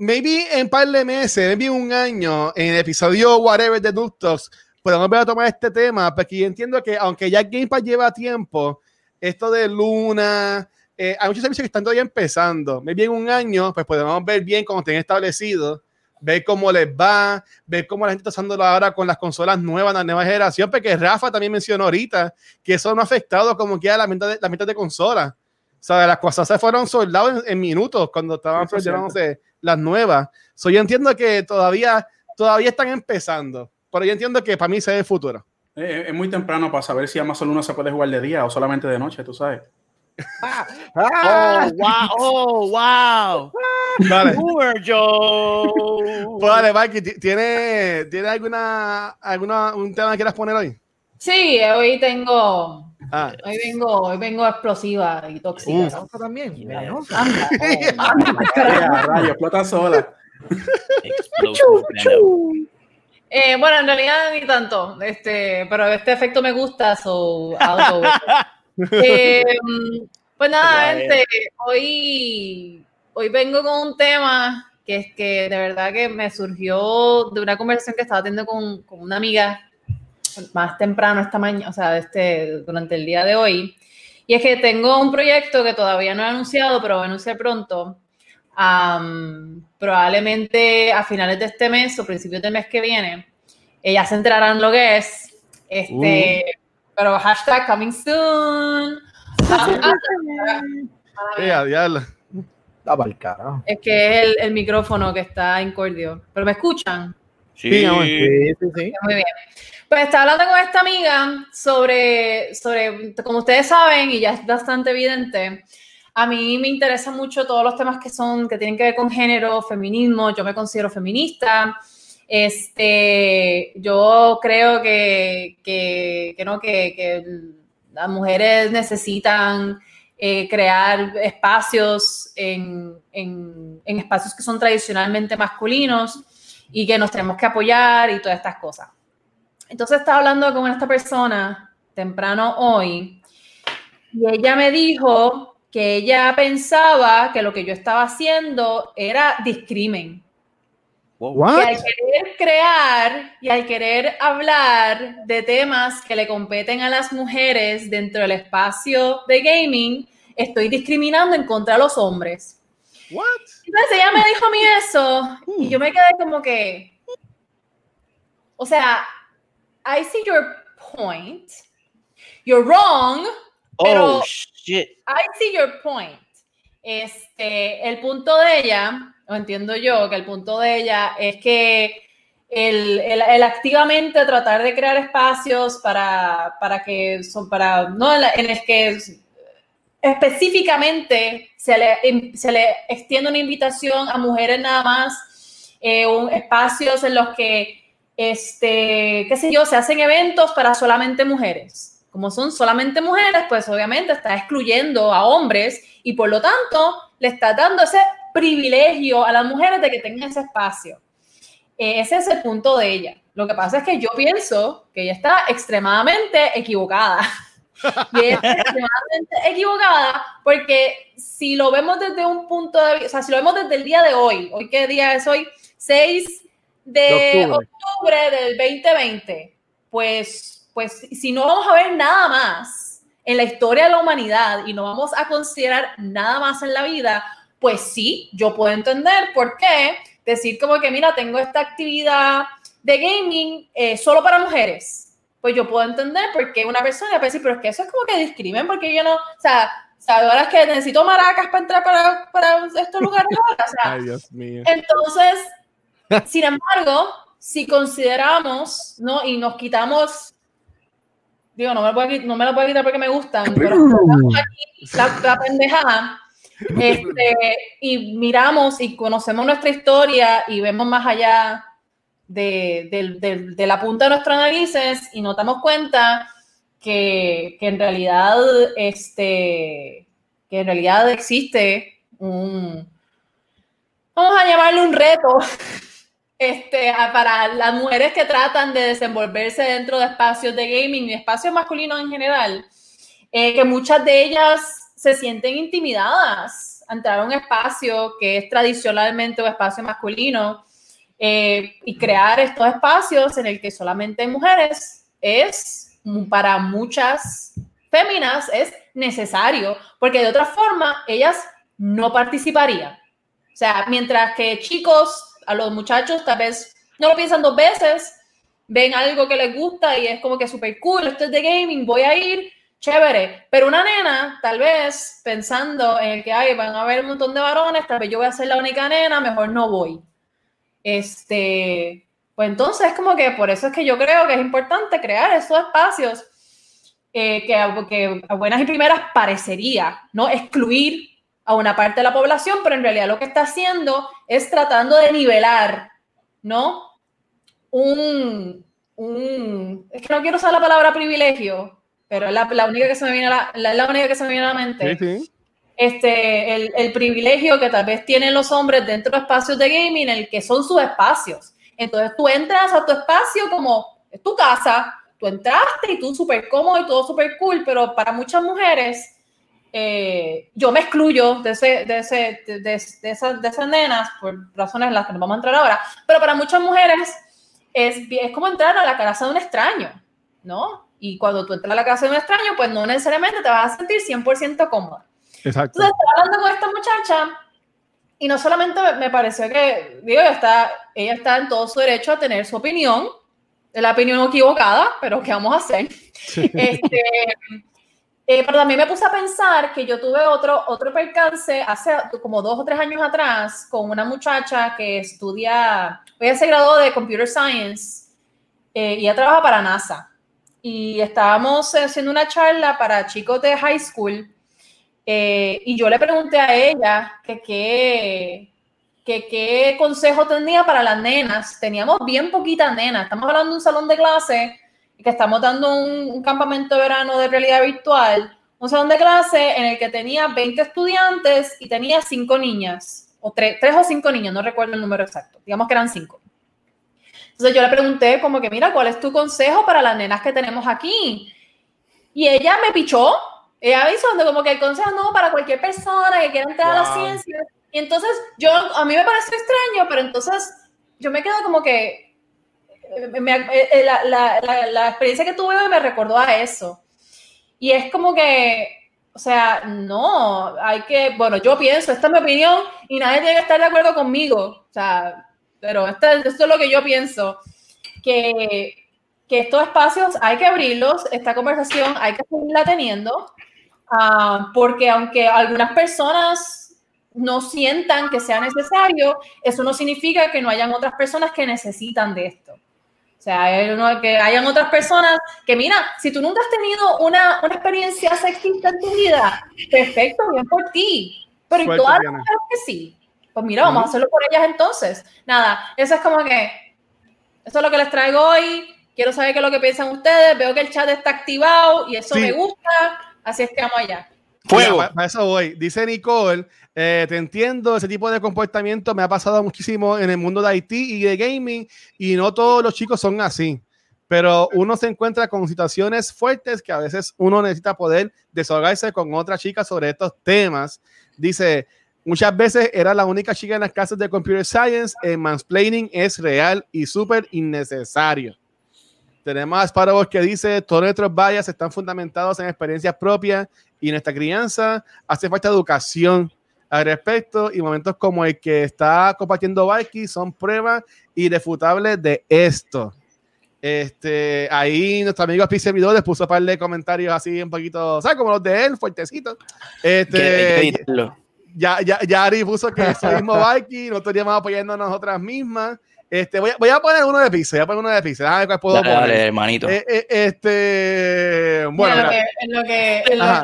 maybe en par de meses, maybe un año, en el episodio whatever de Noob Talks, podemos volver a tomar este tema, porque yo entiendo que aunque ya Game Pass lleva tiempo, esto de Luna, eh, hay muchos servicios que están todavía empezando. Maybe en un año, pues podemos ver bien cómo estén establecidos, ver cómo les va, ver cómo la gente está usándolo ahora con las consolas nuevas, la nueva generación, porque Rafa también mencionó ahorita que eso no ha afectado como que a la venta de, la venta de consolas. O sea, las cosas se fueron soldados en, en minutos cuando estaban proyectándose las nuevas. So, yo entiendo que todavía, todavía están empezando, pero yo entiendo que para mí se ve el futuro. Eh, es muy temprano para saber si Amazon 1 se puede jugar de día o solamente de noche, tú sabes. Ah, Oh, wow. Oh, wow. Dale, Boomer Joe. pues dale, Mikey, ¿ti- ¿tiene, ¿tiene alguna, alguna, un tema que quieras poner hoy? Sí, hoy tengo, Ah, hoy vengo, hoy vengo explosiva y tóxica. Uf. ¿no? también. rayo, explota sola. Eh, bueno, en realidad ni tanto, este, pero este efecto me gusta, so I'll go with it. Eh, pues nada, gente, hoy, hoy vengo con un tema que es que de verdad que me surgió de una conversación que estaba teniendo con, con una amiga más temprano esta mañana, o sea, este, durante el día de hoy. Y es que tengo un proyecto que todavía no he anunciado, pero voy a anunciar pronto. Am, probablemente a finales de este mes o principios del mes que viene, ellas se enterarán lo que es. Este, pero hashtag coming soon. Ah, eh, a diablo. Da pa'l carajo. es que es el, el micrófono que está incordio. ¿Pero me escuchan? Sí. Sí, sí, sí. Muy bien. Pues estaba hablando con esta amiga sobre, sobre, como ustedes saben, y ya es bastante evidente, a mí me interesan mucho todos los temas que son, que tienen que ver con género, feminismo, yo me considero feminista. Este, yo creo que, que, que no, que, las mujeres necesitan eh, crear espacios en, en, en espacios que son tradicionalmente masculinos y que nos tenemos que apoyar y todas estas cosas. Entonces estaba hablando con esta persona temprano hoy y ella me dijo que ella pensaba que lo que yo estaba haciendo era discrimen. Wow. Que al querer crear y al querer hablar de temas que le competen a las mujeres dentro del espacio de gaming, estoy discriminando en contra de los hombres. What? Entonces ella me dijo a mí eso y yo me quedé como que, o sea, I see your point. you're wrong, pero Oh, shit. I see your point. Este, el punto de ella, o entiendo yo que el punto de ella es que el, el- el activamente tratar de crear espacios para, para que son para no en, la- en el que específicamente se le, em- se le extiende una invitación a mujeres nada más, eh, un- espacios en los que, este, qué sé yo, se hacen eventos para solamente mujeres. Como son solamente mujeres, pues obviamente está excluyendo a hombres y por lo tanto le está dando ese privilegio a las mujeres de que tengan ese espacio. Eh, ese es el punto de ella. Lo que pasa es que yo pienso que ella está extremadamente equivocada. Y está extremadamente equivocada porque si lo vemos desde un punto de vista, o sea, si lo vemos desde el día de hoy, hoy qué día es hoy, 6 de, De octubre. octubre del 2020, pues, pues si no vamos a ver nada más en la historia de la humanidad y no vamos a considerar nada más en la vida, pues sí, yo puedo entender por qué decir como que, mira, tengo esta actividad de gaming eh, solo para mujeres. Pues yo puedo entender por qué una persona puede decir, pero es que eso es como que discrimen, porque yo no, o sea, o sea, ahora es que necesito maracas para entrar para, para estos lugares ahora, o sea, Ay, Dios mío. entonces, sin embargo, si consideramos, ¿no? Y nos quitamos, digo, no me lo puedo, qui- no me lo puedo quitar porque me gustan, pero la, la pendejada, este, y miramos y conocemos nuestra historia y vemos más allá de, del- del- de la punta de nuestras narices y nos damos cuenta que, que en realidad, este, que en realidad existe un, vamos a llamarle un reto este, para las mujeres que tratan de desenvolverse dentro de espacios de gaming y espacios masculinos en general, eh, que muchas de ellas se sienten intimidadas a entrar a un espacio que es tradicionalmente un espacio masculino eh, y crear estos espacios en el que solamente hay mujeres es para muchas féminas es necesario porque de otra forma ellas no participarían. O sea, mientras que chicos, a los muchachos tal vez no lo piensan dos veces, ven algo que les gusta y es como que súper cool, esto es de gaming, voy a ir, chévere. Pero una nena, tal vez pensando en el que ay, van a haber un montón de varones, tal vez yo voy a ser la única nena, mejor no voy. Este, pues entonces es como que por eso es que yo creo que es importante crear esos espacios eh, que, que a buenas y primeras parecería, ¿no? Excluir a una parte de la población, pero en realidad lo que está haciendo es tratando de nivelar, ¿no? Un, un es que no quiero usar la palabra privilegio, pero es la, la única que se me viene a la, la, la única que se me viene a la mente Sí, sí. este, el, el privilegio que tal vez tienen los hombres dentro de espacios de gaming, en el que son sus espacios. Entonces tú entras a tu espacio como es tu casa, tú entraste y tú súper cómodo y todo súper cool, pero para muchas mujeres, eh, yo me excluyo de, ese, de, ese, de, de- esas, de esas nenas, por razones en las que nos vamos a entrar ahora, pero para muchas mujeres es, es como entrar a la casa de un extraño, ¿no? Y cuando tú entras a la casa de un extraño, pues no necesariamente te vas a sentir 100% cómoda. Exacto. Entonces estaba hablando con esta muchacha y no solamente me- pareció que, digo, ella está, ella está en todo su derecho a tener su opinión, la opinión equivocada, pero ¿qué vamos a hacer? Este, eh, pero también me puse a pensar que yo tuve otro, otro percance hace como dos o tres años atrás con una muchacha que estudia, ella se graduó de Computer Science eh, y ella trabaja para NASA. Y estábamos haciendo una charla para chicos de high school eh, y yo le pregunté a ella que qué que consejo tenía para las nenas. Teníamos bien poquitas nenas. Estamos hablando de un salón de clase que estamos dando un, un campamento de verano de realidad virtual. Un salón de clase en el que tenía 20 estudiantes y tenía 5 niñas. O 3, o 5 niñas, no recuerdo el número exacto. Digamos que eran 5. Entonces yo le pregunté como que, mira, ¿cuál es tu consejo para las nenas que tenemos aquí? Y ella me pichó. Ella hizo como que el consejo no para cualquier persona que quiera entrar a la Wow. ciencia. Y entonces yo, a mí me pareció extraño, pero entonces yo me quedo como que me- eh, la, la- la- la experiencia que tuve me recordó a eso. Y es como que, o sea, no, hay que, bueno, yo pienso, esta es mi opinión y nadie tiene que estar de acuerdo conmigo. O sea, pero esta- esto es lo que yo pienso, que, que estos espacios hay que abrirlos, esta conversación hay que seguirla teniendo, ah, porque aunque algunas personas no sientan que sea necesario, eso no significa que no hayan otras personas que necesitan de esto. O sea, hay uno- que hayan otras personas que, mira, si tú nunca has tenido una, una experiencia sexista en tu vida, perfecto, bien por ti. Pero ¿y Suerte, todas las mujeres que sí? Pues mira, vamos a hacerlo por ellas entonces. Nada, eso es como que, eso es lo que les traigo hoy. Quiero saber qué es lo que piensan ustedes. Veo que el chat está activado y eso Sí. me gusta. Así es que vamos allá. Fuego. Mira, Para eso voy. Dice Nicole, eh, te entiendo, ese tipo de comportamiento me ha pasado muchísimo en el mundo de IT y de gaming y no todos los chicos son así. Pero uno se encuentra con situaciones fuertes que a veces uno necesita poder desahogarse con otra chica sobre estos temas. Dice, muchas veces era la única chica en las clases de Computer Science. El mansplaining es real y súper innecesario. Tenemos a Sparrow que dice, todos nuestros bias están fundamentados en experiencias propias y en esta crianza hace falta educación al respecto y momentos como el que está compartiendo Valky son pruebas irrefutables de esto. Este, ahí nuestro amigo Pi Servidor les puso un par de comentarios así un poquito, ¿sabes? Como los de él, fuertecitos. Este, ya, ya, ya Ari puso que es el mismo Valky, nosotros estaríamos apoyando a nosotras mismas. Este, voy, a, voy a poner uno de pizza, voy a poner uno de pizza, déjame ver cuál puedo Dale, poner. dale, hermanito. Eh, eh, este, bueno, en lo mira. que, en lo que, en lo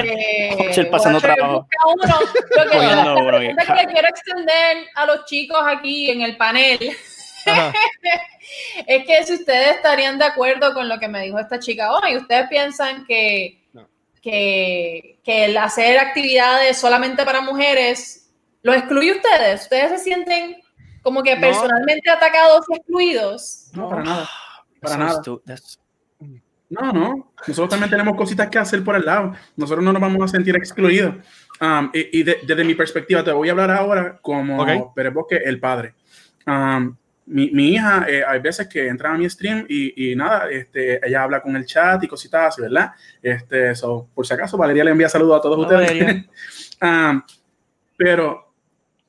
que pasando trabajo. uno, lo que, Cogiendo la uno que- pregunta que le quiero extender a los chicos aquí en el panel es que si ustedes estarían de acuerdo con lo que me dijo esta chica hoy, ustedes piensan que, No. que, que el hacer actividades solamente para mujeres lo excluye ustedes. ¿Ustedes se sienten como que No. personalmente atacados y excluidos? No, para nada. Para Eso nada. No, no. Nosotros también tenemos cositas que hacer por el lado. Nosotros no nos vamos a sentir excluidos. Um, y y de- desde mi perspectiva, te voy a hablar ahora como Ok. Pérez Bosque, el padre. Um, mi, mi hija, eh, hay veces que entra a mi stream y, y nada, este, ella habla con el chat y cositas así, ¿verdad? Este, so, por si acaso, Valeria le envía saludos a todos Valeria. ustedes. Um, pero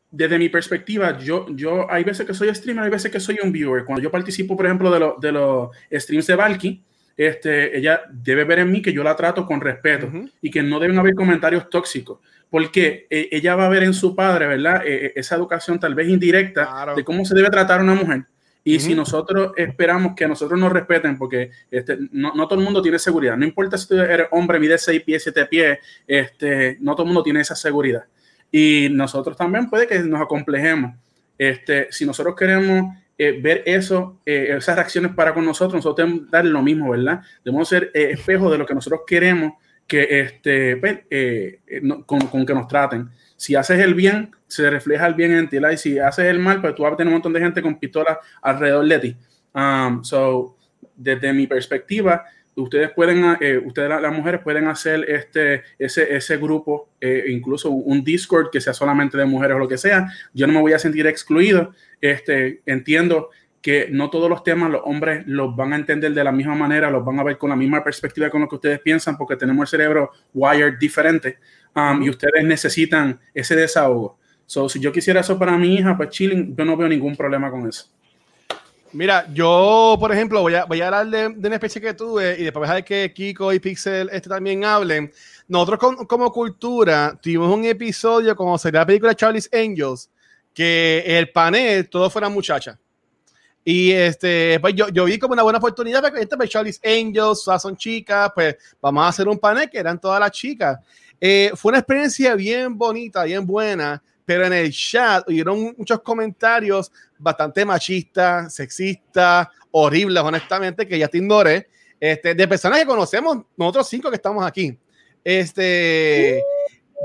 desde mi perspectiva, yo, yo hay veces que soy streamer, hay veces que soy un viewer. Cuando yo participo, por ejemplo, de, lo- de los streams de Valky, este, ella debe ver en mí que yo la trato con respeto Ujú. y que no deben haber comentarios tóxicos. Porque eh, ella va a ver en su padre, ¿verdad? Eh, esa educación tal vez indirecta Claro. de cómo se debe tratar a una mujer. Y si Ujú. nosotros esperamos que nosotros nos respeten, porque este, no, no todo el mundo tiene seguridad, no importa si tú eres hombre, mide 6 pies, 7 pies, este, no todo el mundo tiene esa seguridad. Y nosotros también puede que nos acomplejemos. Este, si nosotros queremos eh, ver eso, eh, esas reacciones para con nosotros, nosotros debemos dar lo mismo, ¿verdad? Debemos ser eh, espejos de lo que nosotros queremos que este, pues, eh, con, con que nos traten. Si haces el bien, se refleja el bien en ti, ¿la? y si haces el mal, pues tú vas a tener un montón de gente con pistolas alrededor de ti. Um, so, desde mi perspectiva, ustedes pueden, eh, ustedes la- las mujeres pueden hacer este, ese, ese grupo, eh, incluso un Discord que sea solamente de mujeres o lo que sea. Yo no me voy a sentir excluido. Este, entiendo que no todos los temas los hombres los van a entender de la misma manera, los van a ver con la misma perspectiva con lo que ustedes piensan, porque tenemos el cerebro wired diferente um, y ustedes necesitan ese desahogo. So, si yo quisiera eso para mi hija, pues chilling, yo no veo ningún problema con eso. Mira, yo, por ejemplo, voy a, voy a hablar de, de una especie que tuve y después dejar que Kiko y Pixel este también hablen. Nosotros como cultura tuvimos un episodio como sería la película Charlie's Angels, que el panel todo fuera muchacha. Y este, pues yo, yo vi como una buena oportunidad porque este pues Charlie's Angels, son chicas, pues vamos a hacer un panel que eran todas las chicas. Eh, fue una experiencia bien bonita, bien buena, pero en el chat hubieron muchos comentarios bastante machistas, sexistas, horribles, honestamente, que ya te ignoré, este, de personas que conocemos, nosotros cinco que estamos aquí. Este,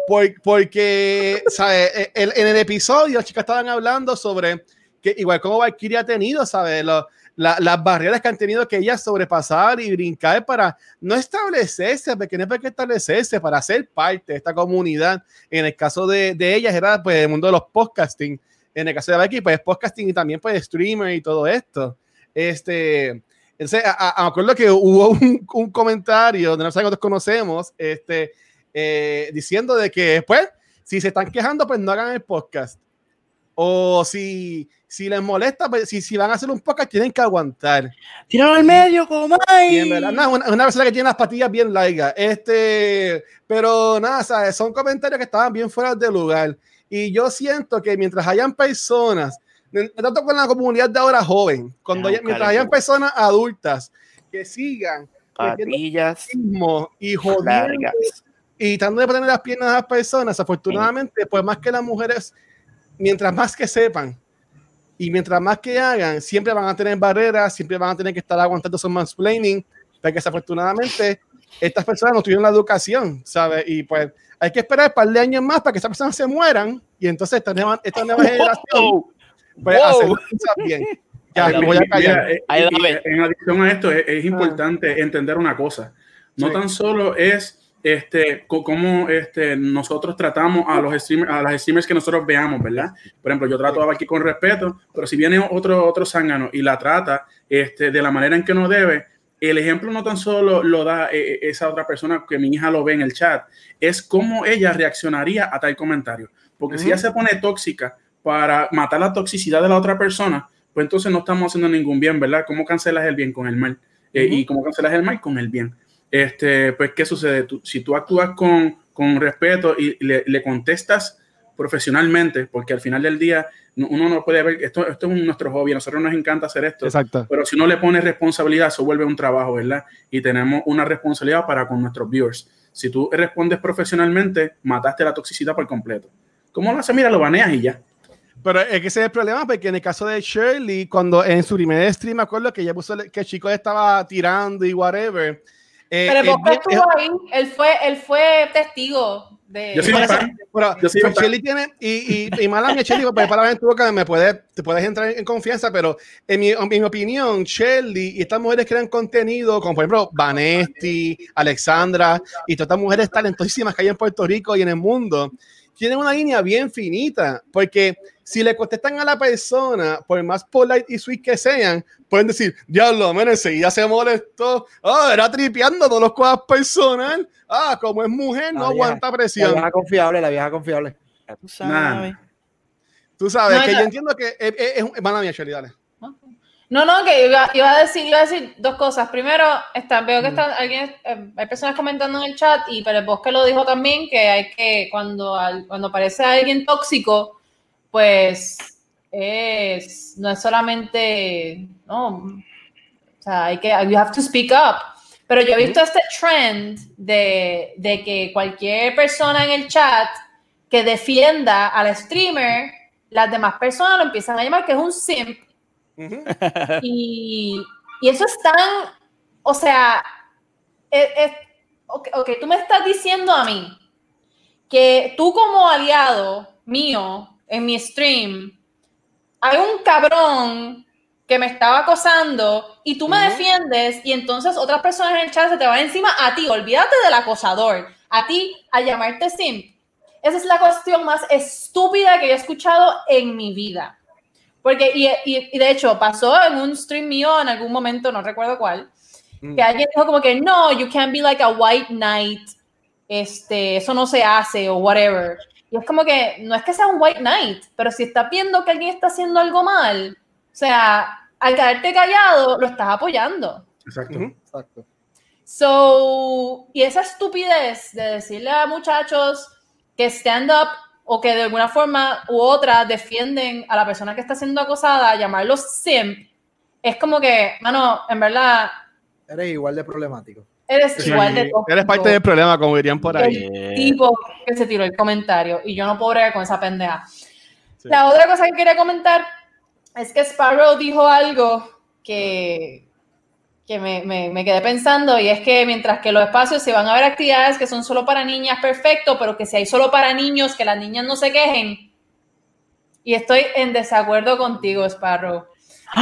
por- porque, ¿sabes? El- en el episodio, las chicas estaban hablando sobre que, igual como Valkyria ha tenido, ¿sabes? Lo- la- las barreras que han tenido que ellas sobrepasar y brincar para no establecerse, porque no hay por qué establecerse, para ser parte de esta comunidad. En el caso de, de ellas era pues el mundo de los podcasting. En el caso de Becky, pues podcasting y también pues streamer y todo esto. Este, entonces, me acuerdo que hubo un, un comentario de no cuántos conocemos, este, eh, diciendo de que después, si se están quejando, pues no hagan el podcast. O si, si les molesta, pues, si, si van a hacer un podcast, tienen que aguantar. Tíralo al medio, como Y en verdad, no, una, una persona que tiene las patillas bien largas. Este, pero nada, ¿sabes? son comentarios que estaban bien fuera de lugar. Y yo siento que mientras hayan personas, tanto con la comunidad de ahora joven, cuando haya- mientras hayan personas adultas que sigan Patillas y jodiendo largas. y tratando de poner las piernas a las personas, afortunadamente, pues más que las mujeres, mientras más que sepan y mientras más que hagan, siempre van a tener barreras, siempre van a tener que estar aguantando esos mansplaining, porque desafortunadamente estas personas no tuvieron la educación, ¿sabes? Y pues hay que esperar un par de años más para que esas personas se mueran y entonces esta nueva, esta nueva generación pues Wow. hacer cosas bien. Ya, me voy a callar. Mira, eh, ve. en adición a esto, es, es importante entender una cosa. No Sí. tan solo es este, cómo este, nosotros tratamos a los streamers, a las streamers que nosotros veamos, ¿verdad? Por ejemplo, yo trato a Valky con respeto, pero si viene otro, otro zángano y la trata este, de la manera en que no debe, el ejemplo no tan solo lo da eh, esa otra persona que mi hija lo ve en el chat, es cómo ella reaccionaría a tal comentario. Porque si ella se pone tóxica para matar la toxicidad de la otra persona, pues entonces no estamos haciendo ningún bien, ¿verdad? ¿Cómo cancelas el bien con el mal? Eh. ¿Y cómo cancelas el mal con el bien? Este, pues, ¿qué sucede? Tú- si tú actúas con, con respeto y le, le contestas profesionalmente, porque al final del día no- uno no puede ver, esto, esto es nuestro hobby, a nosotros nos encanta hacer esto, Exacto. pero si no le pones responsabilidad, eso vuelve un trabajo, ¿verdad? Y tenemos una responsabilidad para con nuestros viewers. Si tú respondes profesionalmente, mataste la toxicidad por completo. ¿Cómo lo hace? Mira, lo baneas y ya. Pero es que ese es el problema, porque en el caso de Shirley, cuando en su primer stream, me acuerdo que ella puso que el chico estaba tirando y whatever. Eh, Pero podcast bien- estuvo ahí, él fue, él fue testigo de. Yo soy eso- fan. pero, Yo soy pero fan. Tiene, y, y, y mala mía, Shirley, pues para tu boca me puedes, te puedes entrar en confianza, pero en mi, en mi opinión, Shirley y estas mujeres crean contenido, como por ejemplo Vanesti, Alexandra, y todas estas mujeres talentosísimas que hay en Puerto Rico y en el mundo, tienen una línea bien finita, porque si le contestan a la persona, por más polite y sweet que sean, pueden decir, diablo, men, enseguida se molestó, ah, era tripeando, no los cosas personal, ah, como es mujer, no La vieja- aguanta La presión. vieja confiable, la vieja confiable. Ya tú sabes. Nah. Tú sabes No, que no. yo entiendo que es, es, es mala mía, Shirley, dale. No, no, que iba, iba a decir, iba a decir dos cosas. Primero, está, veo Mm. que están alguien, eh, hay personas comentando en el chat y pero el bosque lo dijo también que hay que cuando al- cuando aparece alguien tóxico, pues es no es solamente no, o sea, hay que you have to speak up. Pero yo he visto este trend de, de que cualquier persona en el chat que defienda al streamer, las demás personas lo empiezan a llamar que es un simp Y, y eso es tan, o sea, es, es- ok, ok, tú me estás diciendo a mí que tú como aliado mío en mi stream, hay un cabrón que me estaba acosando y tú me defiendes y entonces otras personas en el chat se te van encima a ti, olvídate del acosador, a ti a llamarte simp. Esa es la cuestión más estúpida que yo he escuchado en mi vida. Porque, y, y- y de hecho, pasó en un stream mío en algún momento, no recuerdo cuál, Mm. que alguien dijo como que no, you can't be like a white knight, este, eso no se hace o whatever. Y es como que no es que sea un white knight, pero si estás viendo que alguien está haciendo algo mal, o sea, al quedarte callado, lo estás apoyando. Exacto. Exacto. So, y esa estupidez de decirle a muchachos que stand up o que de alguna forma u otra defienden a la persona que está siendo acosada, llamarlos simp, es como que, mano, en verdad, Eres igual de problemático. eres Sí, igual de Eres parte del problema, como dirían por ahí. Eh, tipo que se tiró el comentario y yo no puedo bregar con esa pendeja. Sí. La otra cosa que quería comentar es que Sparrow dijo algo que, que me, me- me quedé pensando y es que mientras que los espacios se van a ver actividades que son solo para niñas, perfecto, pero que si hay solo para niños, que las niñas no se quejen. Y estoy en desacuerdo contigo, Sparrow.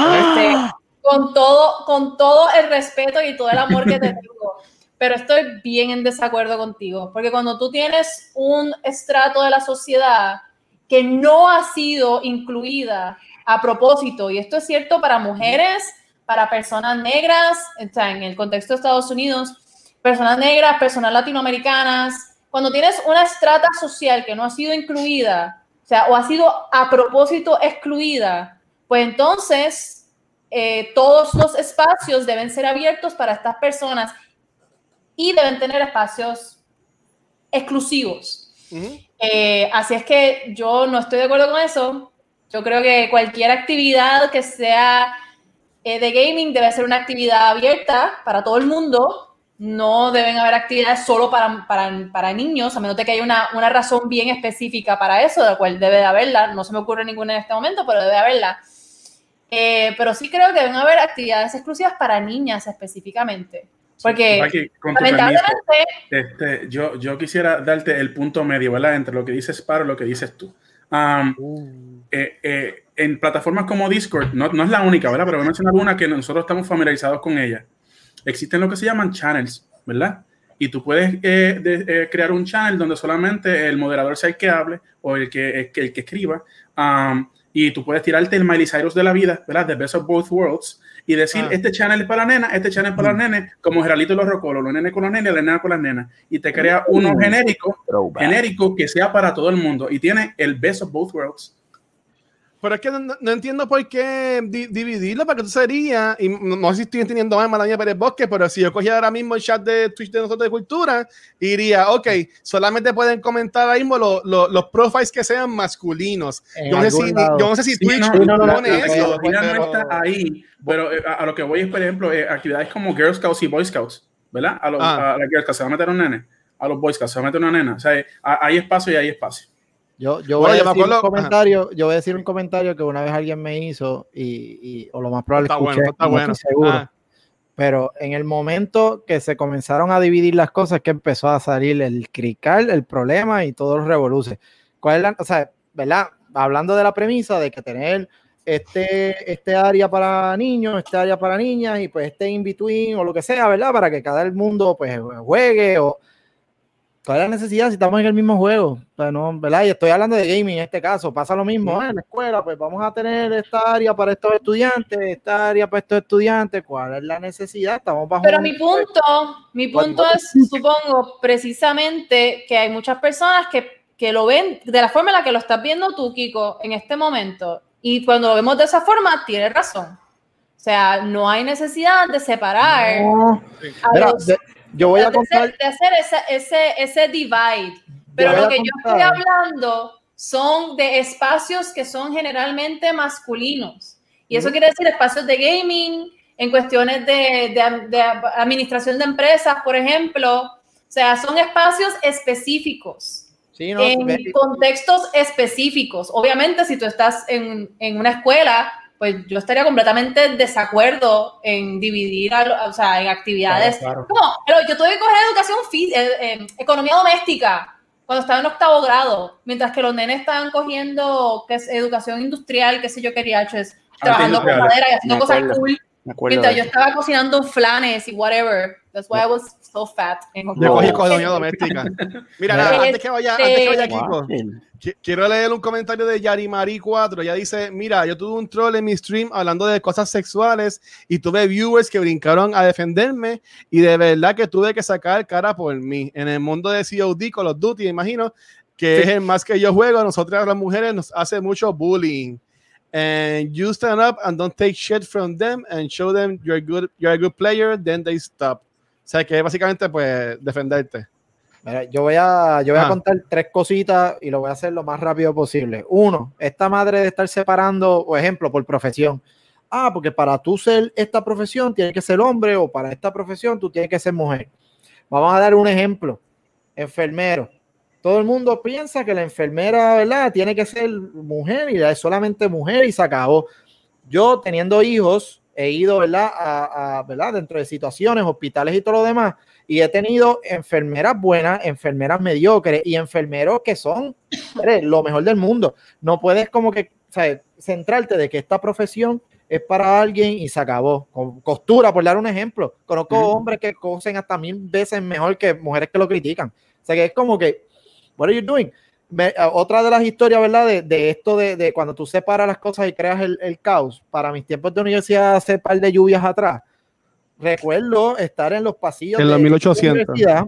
Este, con todo, con todo el respeto y todo el amor que te tengo, pero estoy bien en desacuerdo contigo, porque cuando tú tienes un estrato de la sociedad que no ha sido incluida a propósito, y esto es cierto para mujeres, para personas negras, o sea, en el contexto de Estados Unidos, personas negras, personas latinoamericanas, cuando tienes una estrata social que no ha sido incluida, o sea, o ha sido a propósito excluida, pues entonces eh, todos los espacios deben ser abiertos para estas personas y deben tener espacios exclusivos. Ujú. Eh, así es que yo no estoy de acuerdo con eso. Yo creo que cualquier actividad que sea eh, de gaming debe ser una actividad abierta para todo el mundo. No deben haber actividades solo para, para, para niños, a menos de que haya una, una razón bien específica para eso, de la cual debe de haberla. No se me ocurre ninguna en este momento, pero debe haberla. Eh, pero sí creo que deben haber actividades exclusivas para niñas específicamente. Porque Aquí, con tu permiso, este, yo, yo quisiera darte el punto medio, ¿verdad? Entre lo que dices Sparrow y lo que dices tú. Um, Uh. Eh, eh, en plataformas como Discord, no, no es la única, ¿verdad? Pero voy a mencionar una que nosotros estamos familiarizados con ella. Existen lo que se llaman channels, ¿verdad? Y tú puedes eh, de- eh, crear un channel donde solamente el moderador sea el que hable o el que, el que, escriba. um, y tú puedes tirarte el Miley Cyrus de la vida, ¿verdad? The best of both worlds. Y decir, Ah. este channel es para la nena, este channel es para los nenes, como Geralito y los Rocolos, los nenes con los nenes, la nena con las nenas. Y te crea uno genérico genérico que sea para todo el mundo y tiene el best of both worlds. Pero es que no, no- entiendo por qué di- dividirlo, porque tú sería, y no, no sé si estoy entendiendo mal, Maravilla Pérez Bosque, pero si yo cogiera ahora mismo el chat de Twitch de nosotros de cultura, diría, ok, solamente pueden comentar ahora mismo lo- lo- los profiles que sean masculinos. Yo no, sé si, yo no sé si Sí, Twitch no, no, no, no, pone eso. pero- está ahí, pero eh, a, a lo que voy es, por ejemplo, eh, actividades como Girl Scouts y Boy Scouts, ¿verdad? A, los, Ah. a la Girl Scouts se va a meter un nene, a los Boy Scouts se va a meter una nena. O sea, eh, hay espacio y hay espacio. Yo, yo voy a decir acuerdo- un comentario, yo voy a decir un comentario que una vez alguien me hizo y, y- o lo más probable Está escuché, bueno, está no bueno. seguro. Ah. Pero en el momento que se comenzaron a dividir las cosas, que empezó a salir el crical, el problema y todos los revoluces. ¿Cuál es la, o sea, verdad? Hablando de la premisa de que tener este, este área para niños, este área para niñas y pues este in-between o lo que sea, ¿verdad? Para que cada el mundo pues juegue o... ¿Cuál es la necesidad si estamos en el mismo juego? O sea, no, ¿verdad? Y estoy hablando de gaming en este caso. Pasa lo mismo. ah, en la escuela, pues vamos a tener esta área para estos estudiantes, esta área para estos estudiantes. ¿Cuál es la necesidad? Estamos bajo. Pero un- mi punto, mi punto es, supongo, precisamente que hay muchas personas que, que lo ven de la forma en la que lo estás viendo tú, Kiko, en este momento. Y cuando lo vemos de esa forma, tienes razón. O sea, no hay necesidad de separar No. a Mira, los- de- yo voy a de hacer, contar. de hacer ese, ese, ese divide. Pero lo que yo estoy contar. hablando son de espacios que son generalmente masculinos. Y eso quiere decir espacios de gaming, en cuestiones de, de- de administración de empresas, por ejemplo. O sea, son espacios específicos, Sí, no, en contextos específicos. Obviamente, si tú estás en, en una escuela, pues yo estaría completamente en desacuerdo en dividir, a o sea, en actividades Claro, claro. pero yo tuve que coger educación, eh, eh, economía doméstica cuando estaba en octavo grado, mientras que los nenes estaban cogiendo que es educación industrial, qué sé yo, qué es trabajando con madera y haciendo cosas cool, mientras yo estaba cocinando flanes y whatever. That's why I was so fat. en Yo octavo cogí doméstica. Mira, nada, Este- antes que vaya, antes que vaya Kiko, Wow. Qui- Quiero leer un comentario de Yarimari4. Ella dice: Mira, yo tuve un troll en mi stream hablando de cosas sexuales y tuve viewers que brincaron a defenderme y de verdad que tuve que sacar cara por mí. En el mundo de COD, Call of Duty, imagino que es el más que yo juego. Nosotras las mujeres nos hace mucho bullying. And you stand up and don't take shit from them and show them you're good, you're a good player, then they stop. O sea que básicamente, pues, defenderte. Mira, yo voy a, yo voy a contar tres cositas y lo voy a hacer lo más rápido posible. Uno, esta madre de estar separando, por ejemplo, por profesión. Ah, porque para tú ser esta profesión tienes que ser hombre o para esta profesión tú tienes que ser mujer. Vamos a dar un ejemplo. Enfermero. Todo el mundo piensa que la enfermera, ¿verdad? Tiene que ser mujer y es solamente mujer y se acabó. Yo teniendo hijos he ido, ¿verdad? A, a, ¿verdad? Dentro de situaciones, hospitales y todo lo demás y he tenido enfermeras buenas, enfermeras mediocres y enfermeros que son lo mejor del mundo. No puedes como que sea, centrarte de que esta profesión es para alguien y se acabó. Con costura, por dar un ejemplo. Conozco Ujú. hombres que cosen hasta mil veces mejor que mujeres que lo critican. O sea que es como que, what are you doing? Me- a- otra de las historias, ¿verdad? De, de esto de, de cuando tú separas las cosas y creas el, el caos. Para mis tiempos de universidad, hace par de lluvias atrás, recuerdo estar en los pasillos En de la 1800. universidad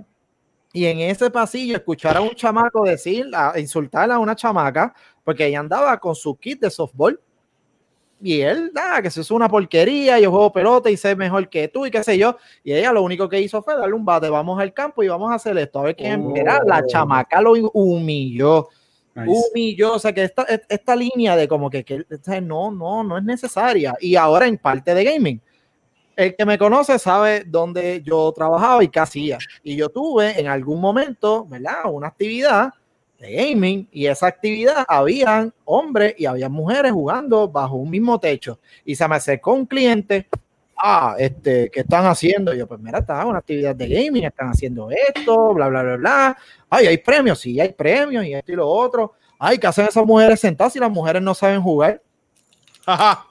y en ese pasillo escuchar a un chamaco decir, a insultar a una chamaca, porque ella andaba con su kit de softball. Y él, ah, que eso es una porquería, yo juego pelota y sé mejor que tú y qué sé yo. Y ella lo único que hizo fue darle un bate, vamos al campo y vamos a hacer esto, a ver quién Oh. era. La chamaca lo humilló, Nice. humilló, o sea que esta, esta línea de como que, que, no, no, no es necesaria. Y ahora en parte de gaming. El que me conoce sabe dónde yo trabajaba y qué hacía. Y yo tuve en algún momento, ¿verdad? Una actividad de gaming y esa actividad habían hombres y había mujeres jugando bajo un mismo techo. Y se me acercó un cliente, ah, este, ¿qué están haciendo? Yo, pues mira, está una actividad de gaming, están haciendo esto, bla, bla, bla, bla. Ay, hay premios, sí, hay premios y esto y lo otro. Ay, ¿qué hacen esas mujeres sentadas si las mujeres no saben jugar? Ajá.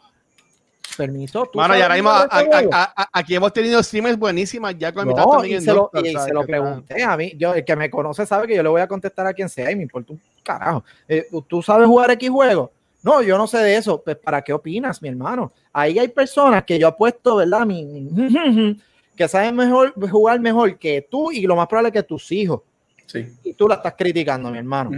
Permiso. ¿tú Mano, y ahora mismo jugar a- a- juego? a- a- aquí hemos tenido streamers buenísimas ya con No, también y en se, lo, Doctor, y se lo pregunté a mí, yo, el que me conoce sabe que yo le voy a contestar a quien sea y me importa un carajo. Eh, ¿Tú sabes jugar X juego? No, yo no sé de eso. Pues, ¿para qué opinas, mi hermano? Ahí hay personas que yo apuesto, ¿verdad? Mi, mi- que saben mejor jugar mejor que tú y lo más probable que tus hijos. Sí. Y tú la estás criticando, mi hermano.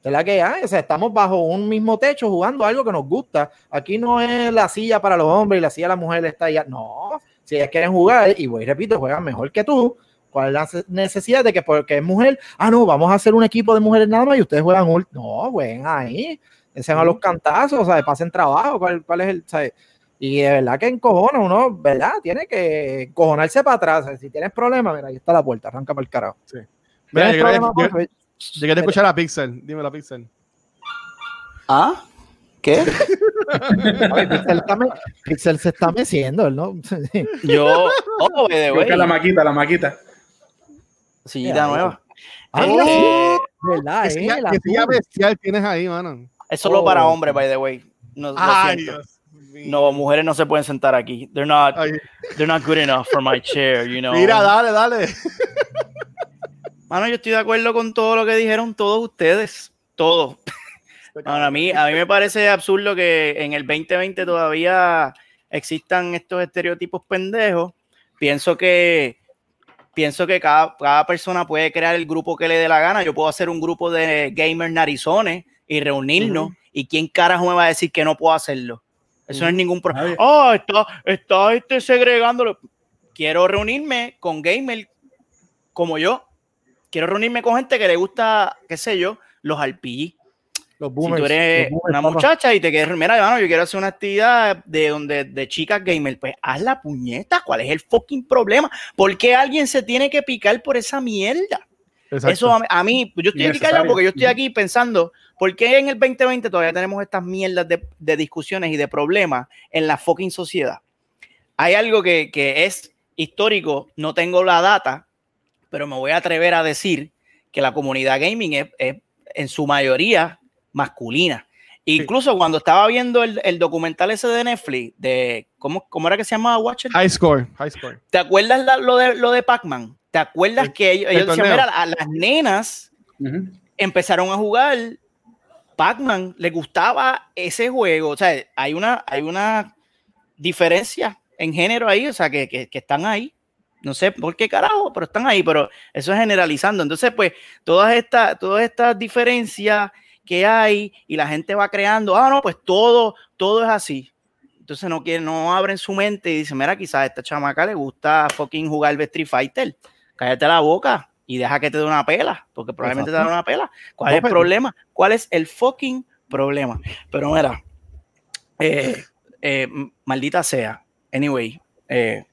Ujú. ¿Verdad que hay? O sea, estamos bajo un mismo techo jugando algo que nos gusta. Aquí no es la silla para los hombres y la silla de la mujer está allá. No, si ellas quieren jugar, y voy, repito, juegan mejor que tú. ¿Cuál es la ce- necesidad de que porque es mujer? Ah, no, vamos a hacer un equipo de mujeres nada más y ustedes juegan. ult-". No, jueguen ahí. Dicen a los cantazos, o sea, pasen trabajo. ¿Cuál, cuál es el.? sabe? Y de verdad que encojona uno, ¿verdad? Tiene que encojonarse para atrás. Si tienes problemas, mira, ahí está la puerta, arranca para el carajo. Mira, ¿Tienes yo, yo quiero escuchar a Pixel. Dime la Pixel. ¿Ah? ¿Qué? Pixel, está me- Pixel se está meciendo, ¿no? Yo. Oh, by the way, Busca la maquita, la maquita. Sillita nueva. Ah, Eh, sí, ¿verdad? ¿Qué eh, la qué silla bestial tienes ahí, mano? Es solo para Oh. hombres, by the way. No, Ay, siento. Dios mío. No, mujeres no se pueden sentar aquí. They're not, Ay, they're not good enough for my chair, you know. Mira, dale, dale. Mano, yo estoy de acuerdo con todo lo que dijeron todos ustedes. Todos. Mano, a, mí, a mí me parece absurdo que en el 2020 todavía existan estos estereotipos pendejos. Pienso que pienso que cada, cada persona puede crear el grupo que le dé la gana. Yo puedo hacer un grupo de gamers narizones y reunirnos. ¿Y quién carajo me va a decir que no puedo hacerlo? Eso no es ningún problema. Oh, está, está este segregándolo. Quiero reunirme con gamers como yo. Quiero reunirme con gente que le gusta, qué sé yo, los RPG. Los Si boomers, tú eres boomers, una papá. muchacha y te quieres, mira, hermano, yo quiero hacer una actividad de donde de chicas gamer, pues haz la puñeta. ¿Cuál es el fucking problema? ¿Por qué alguien se tiene que picar por esa mierda? Eso a, a mí, yo estoy aquí callado porque yo estoy aquí pensando, ¿por qué en el 2020 todavía tenemos estas mierdas de, de discusiones y de problemas en la fucking sociedad? Hay algo que, que es histórico, no tengo la data, pero me voy a atrever a decir que la comunidad gaming es, es en su mayoría masculina. Incluso cuando estaba viendo el, el documental ese de Netflix, de ¿cómo, cómo era que se llamaba Watcher? High score, high score. ¿Te acuerdas la- lo de, lo de Pac-Man? ¿Te acuerdas El- que ellos, el ellos decían, torneo. mira, a las nenas empezaron a jugar Pac-Man, les gustaba ese juego? O sea, hay una, hay una diferencia en género ahí, o sea, que, que- que están ahí. No sé por qué carajo, pero están ahí, pero eso es generalizando. Entonces, pues, todas estas, todas estas diferencias que hay y la gente va creando, ah, no, pues todo, todo es así. Entonces no quieren, no abren su mente y dicen, mira, quizás a esta chamaca le gusta fucking jugar de Street Fighter. Cállate la boca y deja que te dé una pela, porque probablemente te da una pela. ¿Cuál es el problema? ¿Cuál es el fucking problema? Pero mira, eh, eh, maldita sea. Anyway, eh,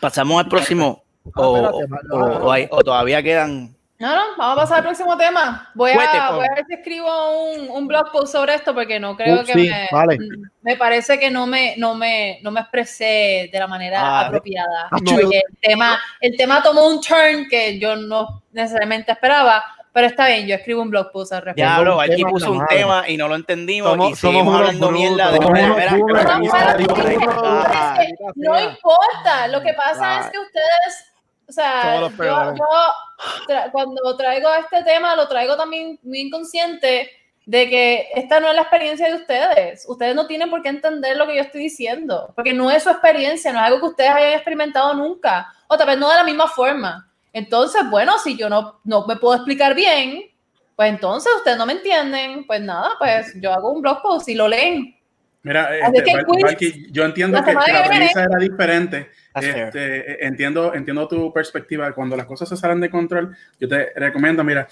pasamos al próximo. Ah, O, o- no, o hay- o todavía quedan. No, no, vamos a pasar al próximo tema. Voy a, voy a ver si escribo un, un blog post sobre esto porque no creo Uh, que sí, me, vale. me parece que no me, no me, no me expresé de la manera Ah, apropiada. Porque el tema, el tema tomó un turn que yo no necesariamente esperaba, pero está bien, yo escribo un blog post al respecto. Diablo, un aquí puso un tema y no lo entendimos Somos- y seguimos hablando brutos, mierda de No, importa, lo que pasa es que ustedes, o sea, yo, yo tra- cuando traigo este tema, lo traigo también muy inconsciente de que esta no es la experiencia de ustedes. Ustedes no tienen por qué entender lo que yo estoy diciendo, porque no es su experiencia, no es algo que ustedes hayan experimentado nunca, o tal vez no de la misma forma. Entonces, bueno, si yo no, no me puedo explicar bien, pues entonces ustedes no me entienden, pues nada, pues yo hago un blog post y lo leen Mira, este, que Val- quiz, Valky, yo entiendo la que, la premisa era diferente. Este, eh, entiendo, entiendo tu perspectiva. Cuando las cosas se salen de control, yo te recomiendo, mira,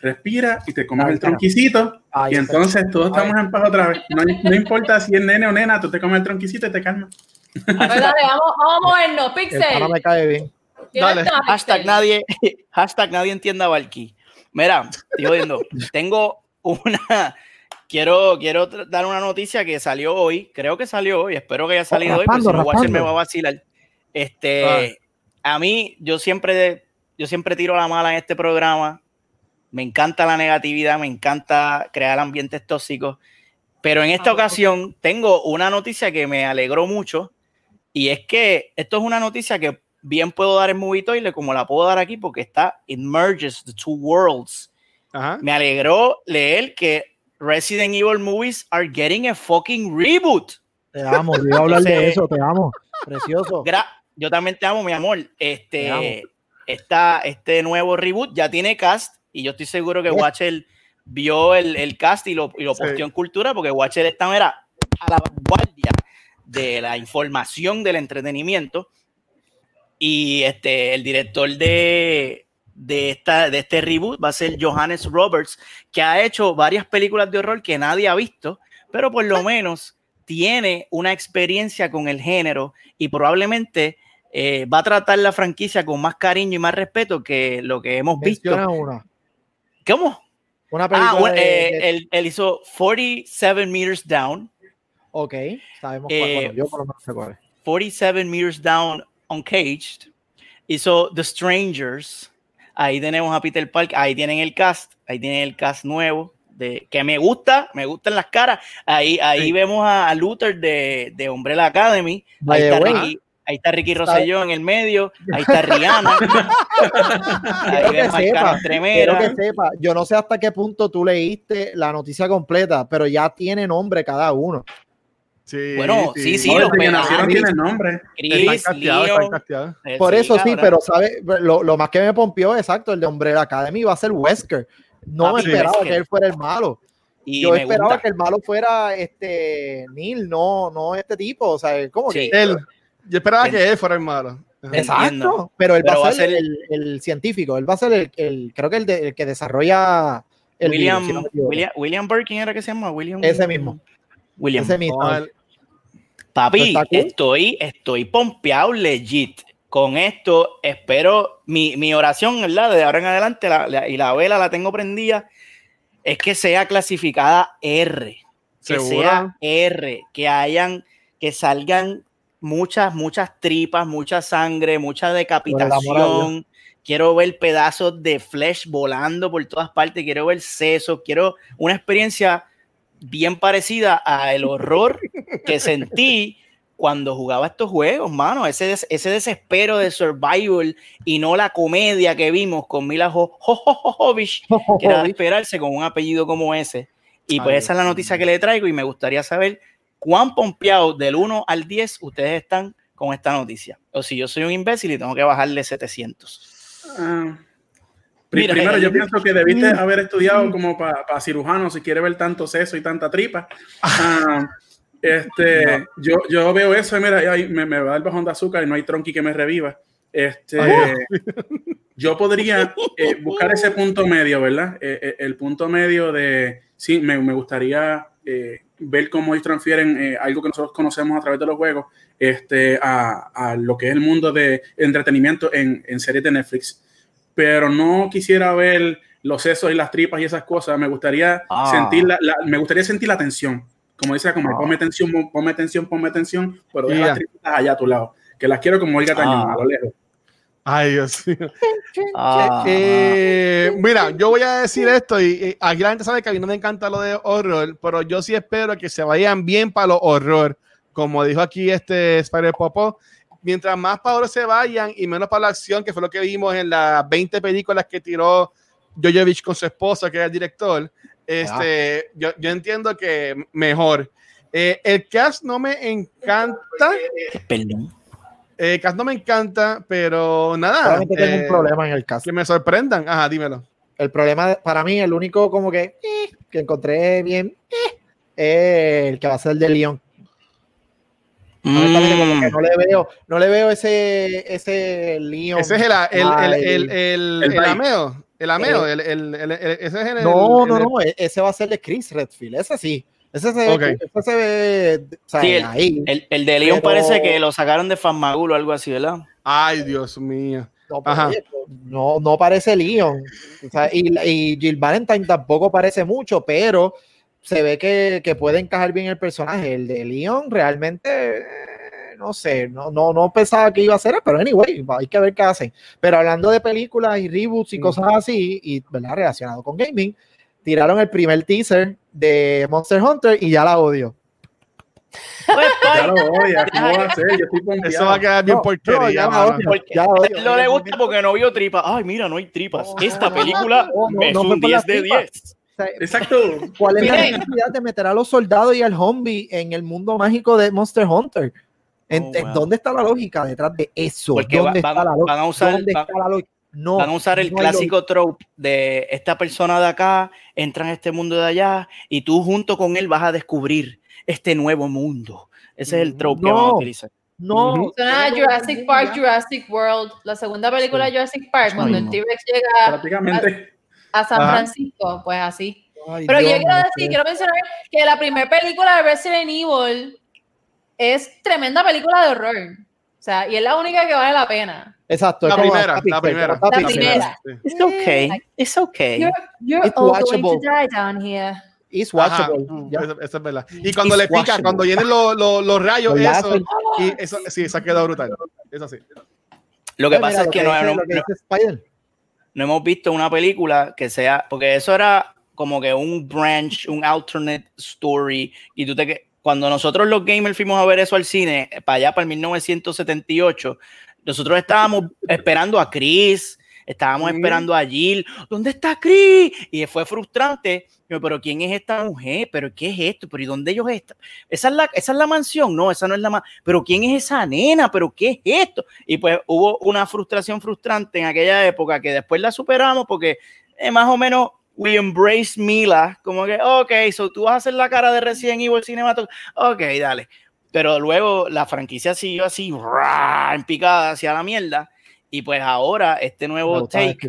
respira y te comes el Ahí y entonces todos estamos en paz otra vez. No, no importa si es nene o nena, tú te comes el tronquisito y te calmas. Pues dale, vamos, vamos a movernos. Pixel. me cae bien. ¿Tienes Dale. Hashtag nadie, hashtag nadie entienda a Valky. Mira, estoy jodiendo. Tengo una. Quiero, quiero dar una noticia que salió hoy. Creo que salió hoy. Espero que haya salido hoy, porque si no, Watcher me va a vacilar. Este, a mí, yo siempre, yo siempre tiro la mala en este programa. Me encanta la negatividad, me encanta crear ambientes tóxicos. Pero en esta Ah, ocasión tengo una noticia que me alegró mucho. Y es que esto es una noticia que bien puedo dar en Movie Toilet, como la puedo dar aquí, porque está It merges the two worlds. Ajá. Me alegró leer que Resident Evil movies are getting a fucking reboot. Te amo, yo iba a hablar de eso, te amo. Precioso. Gra- yo también te amo, mi amor. Te amo. Este, esta, este nuevo reboot ya tiene cast y yo estoy seguro que. Watcher vio el, el cast y lo, y lo Sí. posteó en Cultura porque Watcher está era, a la vanguardia de la información del entretenimiento y este, el director de, de, esta, de este reboot va a ser Johannes Roberts, que ha hecho varias películas de horror que nadie ha visto, pero por lo menos tiene una experiencia con el género y probablemente eh, va a tratar la franquicia con más cariño y más respeto que lo que hemos visto. Una. ¿Cómo? Una Ah, película bueno, de- eh, de- él, él hizo 47 Meters Down, Ok, sabemos cuál. eh, bueno, yo por lo menos sé cuál es. 47 Meters Down Uncaged, hizo The Strangers, ahí tenemos a Peter Park, ahí tienen el cast, ahí tienen el cast nuevo, de, que me gusta, me gustan las caras, ahí, ahí Sí. vemos a, a Luther de, de Umbrella Academy, ahí está, Ricky, ahí está Ricky Rosselló en el medio, ahí está Rihanna, ahí Marc sepa, que sepa, yo no sé hasta qué punto tú leíste la noticia completa, pero ya tiene nombre cada uno. Sí, Bueno, sí, sí, No, los que nacieron tienen nombre. Chris, Están casteados, están Leon, casteados. eh, Por eso sí, pero sabe, lo, lo más que me pompió, exacto, el de Umbrella Academy va a ser Wesker. No me esperaba Wesker. que él fuera el malo. Y Yo esperaba gusta. que el malo fuera este Neil, no, no este tipo. O sea, ¿cómo Sí. que? Él, yo esperaba que él fuera el malo. Exacto, Entiendo. pero él Pero va a ser, el, el científico, él va a ser el, el- creo que el, de- el que desarrolla el William, virus, si no me equivoco. William, William Birkin era que se llama William. Ese mismo. William. Papi, estoy, estoy pompeado legit. Con esto espero, mi, mi oración, ¿verdad? De ahora en adelante, la- la- y la vela la tengo prendida, es que sea clasificada R. Que ¿Seguro? sea R, que hayan, que salgan muchas, muchas tripas, mucha sangre, mucha decapitación. Quiero ver pedazos de flesh volando por todas partes, quiero ver sesos, quiero una experiencia bien parecida a el horror que sentí cuando jugaba estos juegos, mano, ese, des- ese desespero de survival y no la comedia que vimos con Mila Jo- Jo- Jo- Jo- Jovovich, que era de esperarse con un apellido como ese. Y pues Ay, esa es la noticia que le traigo y me gustaría saber cuán pompeados del 1 al 10 ustedes están con esta noticia. O si yo soy un imbécil y tengo que bajarle 700. Ah. Mira, Primero, eh, yo pienso que debiste haber estudiado como para cirujano si quiere ver tanto seso y tanta tripa. Ah, este, yo, yo veo eso y mira, me, me va dar bajón de azúcar y no hay tronqui que me reviva. Este, yo podría eh, buscar ese punto medio, ¿verdad? Eh, eh, el punto medio de, sí, me, me gustaría eh, ver cómo ellos transfieren eh, algo que nosotros conocemos a través de los juegos este, a, a lo que es el mundo de entretenimiento en, en series de Netflix. Pero no quisiera ver los sesos y las tripas y esas cosas. Me gustaría Ah. sentir la, la- me gustaría sentir la tensión. Como dice, como Ah. ponme tensión, ponme tensión, ponme tensión, pero deja las tripas allá a tu lado. Que las quiero como Olga Tañón, Ah. a lo lejos. Ay, Dios mío. Ah, Eh, mira, yo voy a decir esto y, y aquí la gente sabe que a mí no me encanta lo de horror, pero yo sí espero que se vayan bien para los horror, como dijo aquí este Spider Popo. Mientras más para horror se vayan y menos para la acción, que fue lo que vimos en las 20 películas que tiró Jojovich con su esposa, que era el director, este, yo, yo entiendo que mejor. Eh, el cast no me encanta, perdón. el cast no me encanta, pero nada. Solamente tengo eh, un problema en el caso. Que me sorprendan. Ajá, dímelo. El problema para mí, el único como que, eh, que encontré bien, eh, es el que va a ser el de León. Honestamente, como que Mm. no le veo, no le veo ese, ese Leon. Ese es el, el, el, el, el, El ameo. El ameo. El, el, el, el- ese es el. No, el- no, el- no, e- ese va a ser de Chris Redfield, ese sí. Ese se, ve, ese se ve o sea, Sí, el- ahí. El, el de Leon Pero- parece que lo sacaron de Fanmagul o algo así, ¿verdad? Ay, Dios mío. No, oye, no, no parece Leon. O sea, y, y Jill Valentine tampoco parece mucho, pero se ve que, que puede encajar bien el personaje. El de Leon realmente, eh, no sé, no, no, no pensaba que iba a ser, pero anyway, hay que ver qué hacen. Pero hablando de películas y reboots y Mm. cosas así, y ¿verdad? relacionado con gaming, tiraron el primer teaser de Monster Hunter y ya la odio. Pues, Ya lo odia, ¿cómo va a ser? Yo estoy pompeado. Eso va a quedar bien No, porquería. no, ya mano. odio, ya él no le gusta porque no vio tripas. Ay, mira, no hay tripas. No, Esta película no, no, es un por las 10 de tripas. 10. Sea, Exacto. ¿Cuál es la necesidad de meter a los soldados y al zombie en el mundo mágico de Monster Hunter? ¿En, Oh, wow. ¿Dónde está la lógica detrás de eso? Porque ¿Dónde va- está van- la lógica? van a usar- ¿Dónde van- está la lógica? No, Van a usar el no clásico trope de esta persona de acá entra en este mundo de allá y tú junto con él vas a descubrir este nuevo mundo. Ese es el trope que van a No. utilizar. No. Suena a no, Jurassic no, Park. Jurassic World, la segunda película de Jurassic Park, cuando el. T-Rex llega Prácticamente. A San Ajá. Francisco, pues así. Ay, Pero yo quiero decir, quiero mencionar que la primera película de Resident Evil es tremenda película de horror. O sea, y es la única que vale la pena. Exacto. La es primera, la primera. La primera. It's okay. It's okay. You're, you're It's all going to watchable. die down here. It's watchable. Eso, eso es verdad. Y cuando It's le pica, watchable. cuando vienen los, los, los rayos, Los eso, y eso, sí, eso ha quedado brutal. Eso sí. Lo que pasa mira, es que no, dice- no- lo que no-. No hemos visto una película que sea, porque eso era como que un branch, un alternate story, y tú te que- cuando nosotros los gamers fuimos a ver eso al cine, para allá, para el 1978, nosotros estábamos esperando a Chris, estábamos Ujú. esperando a Jill, ¿dónde está Chris? Y fue frustrante, yo, pero ¿quién es esta mujer? ¿Pero qué es esto? ¿Pero y dónde ellos están? ¿Esa es la, esa es la mansión? No, esa no es la mansión. ¿Pero quién es esa nena? ¿Pero qué es esto? Y pues hubo una frustración frustrante en aquella época que después la superamos porque eh, más o menos we embrace Mila, como que, ok, so tú vas a hacer la cara de Resident Evil Cinematography, ok, dale. Pero luego la franquicia siguió así, ¡ra! en picada hacia la mierda. Y pues ahora este nuevo take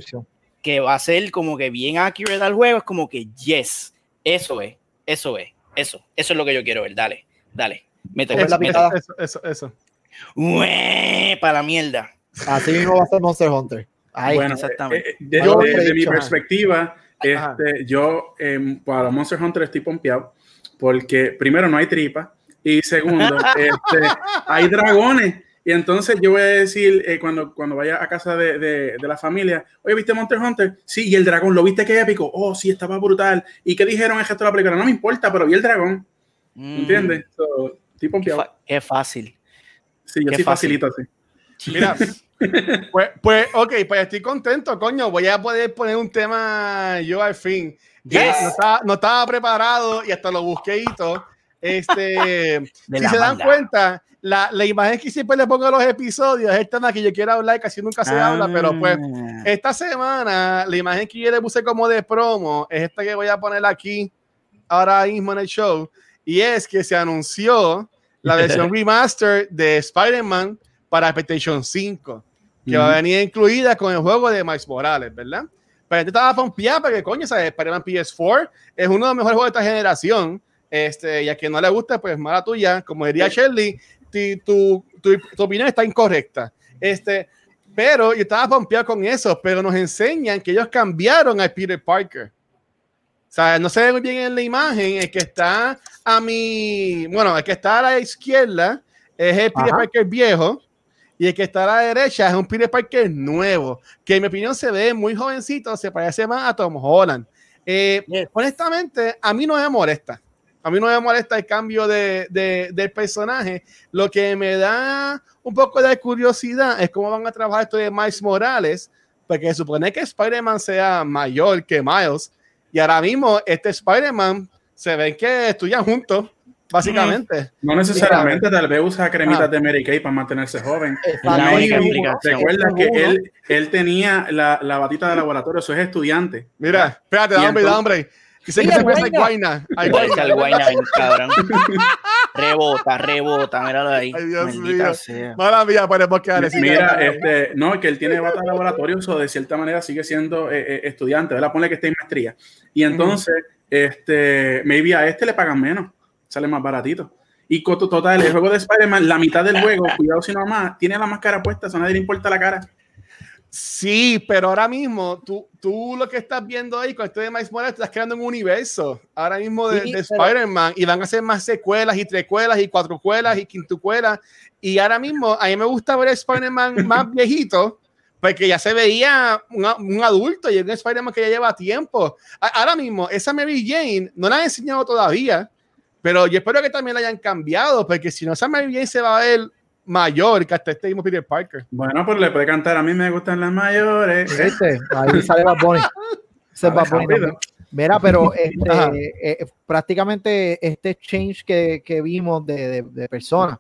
que va a ser como que bien accurate al juego, es como que yes, eso es, eso es, eso, eso es lo que yo quiero ver, dale, dale, la métele. picada. Eso, eso, eso. Ué, para la mierda. Así mismo va a ser Monster Hunter. Ahí. bueno, exactamente. eh, eh, de, Yo de- lo he de mi perspectiva, este, yo em, para Monster Hunter estoy pompeado porque primero no hay tripa y segundo, este, hay dragones. Y entonces yo voy a decir, eh, cuando, cuando vaya a casa de, de- de la familia, oye, ¿viste Monster Hunter? Sí, y el dragón, ¿lo viste qué épico? Oh, sí, estaba brutal. ¿Y qué dijeron el resto de la película? No me importa, pero vi el dragón, Mm, ¿entiendes? So, estoy Qué, qué fácil. Sí, yo qué sí fácil. facilito así. Mira, pues, pues, ok, pues estoy contento, coño. Voy a poder poner un tema yo al fin. Yes. No, estaba, no estaba preparado y hasta lo busqué y todo. Este, si se dan cuenta, la, la imagen que siempre le pongo a los episodios es el tema que yo quiero hablar, casi nunca se habla, pero pues Ah. esta semana la imagen que yo le puse como de promo es esta que voy a poner aquí ahora mismo en el show y es que se anunció la versión remaster de Spider-Man para PlayStation 5 que va a venir incluida con el juego de Miles Morales, ¿verdad? Pero yo estaba pompeado porque coño, ¿sabes? Spider-Man PS4 es uno de los mejores juegos de esta generación. Este, y a quien no le gusta, pues mala tuya. Como diría Shirley, tu, tu, tu opinión está incorrecta. Este, pero yo estaba pompeado con eso, pero nos enseñan que ellos cambiaron a Peter Parker. O sea, no se ve muy bien en la imagen. El que está a mi, bueno, el que está a la izquierda es el Peter Ajá. Parker viejo. Y el que está a la derecha es un Peter Parker nuevo, que en mi opinión se ve muy jovencito, se parece más a Tom Holland. Eh, Yes. Honestamente, a mí no me molesta. A mí no me molesta el cambio de, de- del personaje. Lo que me da un poco de curiosidad es cómo van a trabajar esto de Miles Morales, porque se supone que Spider-Man sea mayor que Miles. Y ahora mismo este Spider-Man se ven que estudian juntos, básicamente. No necesariamente, tal vez usa cremitas de Mary Kay para mantenerse joven. Recuerda que él, él tenía la, la batita de laboratorio, eso es estudiante. Mira, espérate, Y da hombre, da entonces- hombre. Dice que Mira, se parece a Guayna. Guayna. Ay, Parece Guayna. al Guayna, cabrón. Rebota, rebota, míralo ahí. Ay, Dios Maldita mío. sea. Mala mía, podemos quedar así. Mira, este, no, que él tiene bata de laboratorio, o de cierta manera sigue siendo eh, eh, estudiante, ¿verdad? Ponle que esté en maestría. Y entonces, este, maybe a este le pagan menos, sale más baratito. Y total, el juego de Spider-Man, la mitad del juego, cuidado si no más, tiene la máscara puesta, eso a nadie le importa la cara. Sí, pero ahora mismo tú, tú lo que estás viendo ahí con esto de Miles Morales, estás creando un universo ahora mismo de, Sí, de pero- Spider-Man y van a hacer más secuelas y trecuelas y cuatrocuelas y quintucuelas. Y ahora mismo a mí me gusta ver Spider-Man más viejito porque ya se veía un, un adulto y es un Spider-Man que ya lleva tiempo. A- ahora mismo, esa Mary Jane no la han enseñado todavía, pero yo espero que también la hayan cambiado porque si no, esa Mary Jane se va a ver mayor que hasta este mismo Peter Parker. Bueno, pues le puede cantar, a mí me gustan las mayores. ¿eh? ¿Viste? Ahí sale Bad Bunny. Ese es Bad Bunny. Mira, pero este, Ajá. eh, prácticamente este change que, que vimos de, de, de personas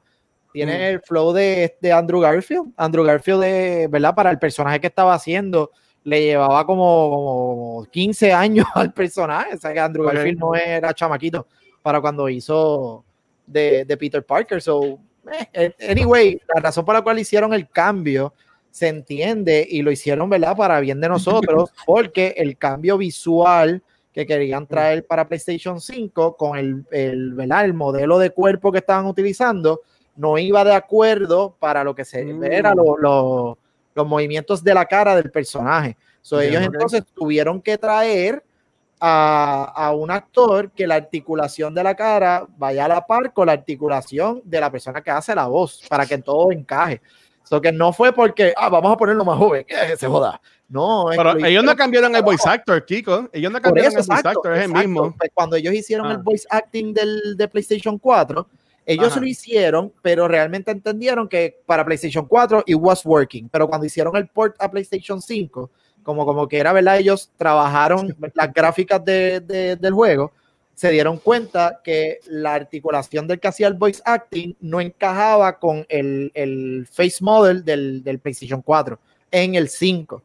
tiene Mm. el flow de, de Andrew Garfield. Andrew Garfield, de, ¿verdad? Para el personaje que estaba haciendo, le llevaba como, como 15 años al personaje. O sea que Andrew. Garfield no era chamaquito para cuando hizo de, de Peter Parker. So, eh, anyway, la razón por la cual hicieron el cambio se entiende y lo hicieron, ¿verdad? Para bien de nosotros, porque el cambio visual que querían traer para PlayStation 5 con el, el, ¿verdad? el modelo de cuerpo que estaban utilizando no iba de acuerdo para lo que se Mm. era lo- lo- los movimientos de la cara del personaje. So, ellos entonces tuvieron que traer a, a un actor que la articulación de la cara vaya a la par con la articulación de la persona que hace la voz para que todo encaje. So que no fue porque, ah, vamos a ponerlo más joven, que se joda. No, Pero ellos no cambiaron el voice actor, Kiko. Ellos no cambiaron eso, el voice exacto, actor, es el mismo. Pues Cuando ellos hicieron Ah. el voice acting del, de PlayStation 4, ellos Ajá. lo hicieron, pero realmente entendieron que para PlayStation 4 it was working. Pero cuando hicieron el port a PlayStation 5, como, como que era verdad, ellos trabajaron las gráficas de- de- del juego, se dieron cuenta que la articulación del que hacía el voice acting no encajaba con el, el face model del, del PlayStation 4 en el 5.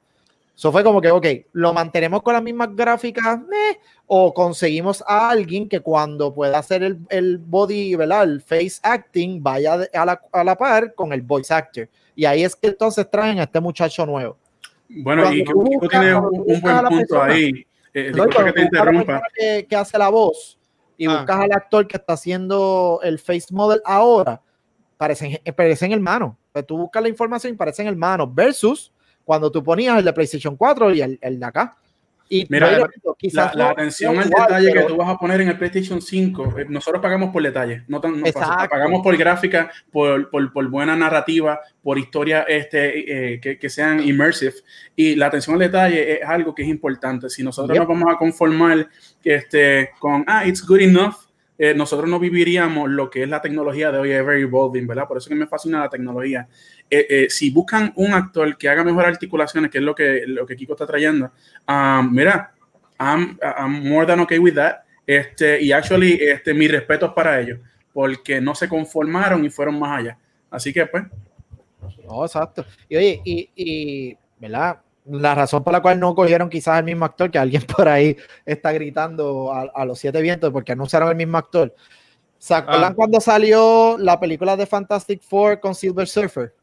Eso fue como que, ok, lo mantenemos con las mismas gráficas, meh, o conseguimos a alguien que cuando pueda hacer el, el body, ¿verdad? El face acting vaya a la, a la par con el voice actor. Y ahí es que entonces traen a este muchacho nuevo. Bueno, y Kiko tiene un, buen punto persona- ahí. Eh, ¿no? Que te interrumpa. que, que hace la voz y Ah. buscas al actor que está haciendo el face model ahora, parecen, eh, parecen hermanos. Pues tú buscas la información y parecen hermanos, versus cuando tú ponías el de PlayStation 4 y el, el de acá. Y Mira, la- quizás la atención al igual, detalle pero- que tú vas a poner en el PlayStation 5, eh, nosotros pagamos por detalle, no tan no pasa- Exacto. pagamos por gráfica, por, por, por buena narrativa, por historia este, eh, que, que sean immersive. Y la atención al detalle es algo que es importante. Si nosotros Yep. nos vamos a conformar este, con, ah, it's good enough, eh, nosotros no viviríamos lo que es la tecnología de hoy, ever evolving, ¿verdad? Por eso que me fascina la tecnología. Eh, eh, si buscan un actor que haga mejor articulaciones, que es lo que, lo que Kiko está trayendo, um, mira, I'm, I'm more than okay with that. Este, y actually, este, mis respetos para ellos, porque no se conformaron y fueron más allá. Así que, pues, No, exacto. Y oye, y, y, ¿verdad? La razón por la cual no cogieron quizás el mismo actor, que alguien por ahí está gritando a, a los siete vientos porque no usaron el mismo actor. ¿Se acuerdan Ah. cuando salió la película de Fantastic Four con Silver Surfer?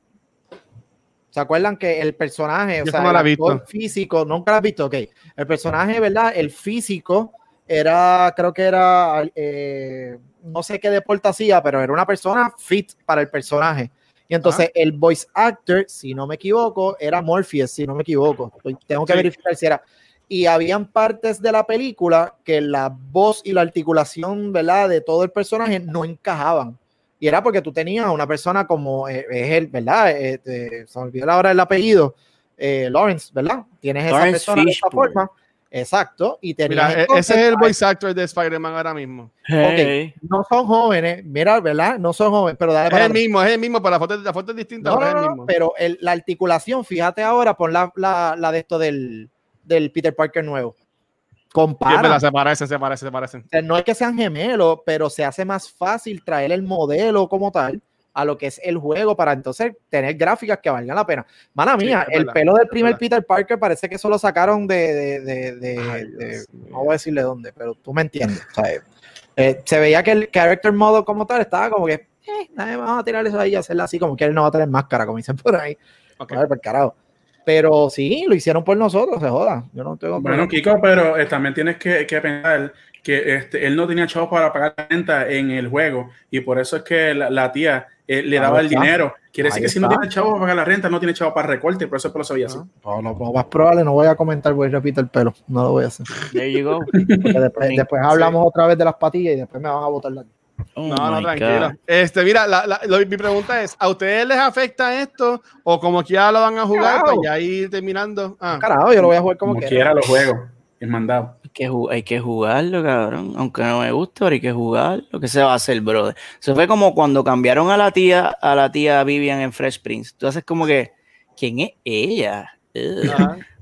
¿Se acuerdan que el personaje, o sea, no el actor físico, nunca la has visto? Ok. El personaje, ¿verdad? El físico era, creo que era, eh, no sé qué deporte hacía, pero era una persona fit para el personaje. Y entonces el voice actor, si no me equivoco, era Morpheus, si no me equivoco. Tengo que Sí. verificar si era. Y habían partes de la película que la voz y la articulación, ¿verdad? De todo el personaje no encajaban. Y era porque tú tenías a una persona como eh, es él, ¿verdad? Eh, eh, se me olvidó ahora el apellido, eh, Lawrence, ¿verdad? Tienes esa Lawrence persona de esa Fishburne. forma. Exacto. Y tenías Mira, e- ese es el voice actor de Spider-Man ahora mismo. Hey. no son jóvenes, mira, ¿verdad? No son jóvenes, pero dale Es para el mismo, es el mismo, pero la foto, la foto es distinta, No, pero es no, el no, mismo. pero el- la articulación, fíjate ahora, pon la, la, la de esto del, del Peter Parker nuevo. Compara. se parecen, se parecen, se parecen. O sea, no es que sean gemelos, pero se hace más fácil traer el modelo como tal a lo que es el juego para entonces tener gráficas que valgan la pena. Mana Sí, mía, el verdad, pelo del primer verdad. Peter Parker parece que eso lo sacaron de, de, de, de- Ay, de- no voy a decirle dónde, pero tú me entiendes. o sea, eh, se veía que el character model como tal estaba como que, eh, nada, vamos a tirar eso ahí y hacerla así, como que él no va a tener máscara, como dicen por ahí. Ok. A ver, por carajo. Pero sí, lo hicieron por nosotros, se joda. Yo no tengo Bueno. Kiko, pero eh, también tienes que, que pensar que este, él no tenía chavos para pagar la renta en el juego y por eso es que la, la tía eh, le daba el dinero. Quiere decir que si no tiene chavos para pagar la renta, no tiene chavos para recorte, por eso lo sabía así. No, no, lo más probable, no voy a comentar, voy a repetir el pelo. No lo voy a hacer. There you go. Porque después, hablamos otra vez de las patillas y después me van a botar la. Oh No, no. God. Este, mira, la- la- lo- mi pregunta es, ¿a ustedes les afecta esto o como que ya lo van a jugar para ya ir terminando? Ah, Carajo, yo lo voy a jugar como, Como quiera. quiera los juegos, es mandado. Hay que, hay que jugarlo, cabrón. Aunque no me guste, pero hay que jugarlo. ¿Qué se va a hacer, brother? Eso fue como cuando cambiaron a la tía, a la tía Vivian en Fresh Prince. Tú haces como que, ¿quién es ella?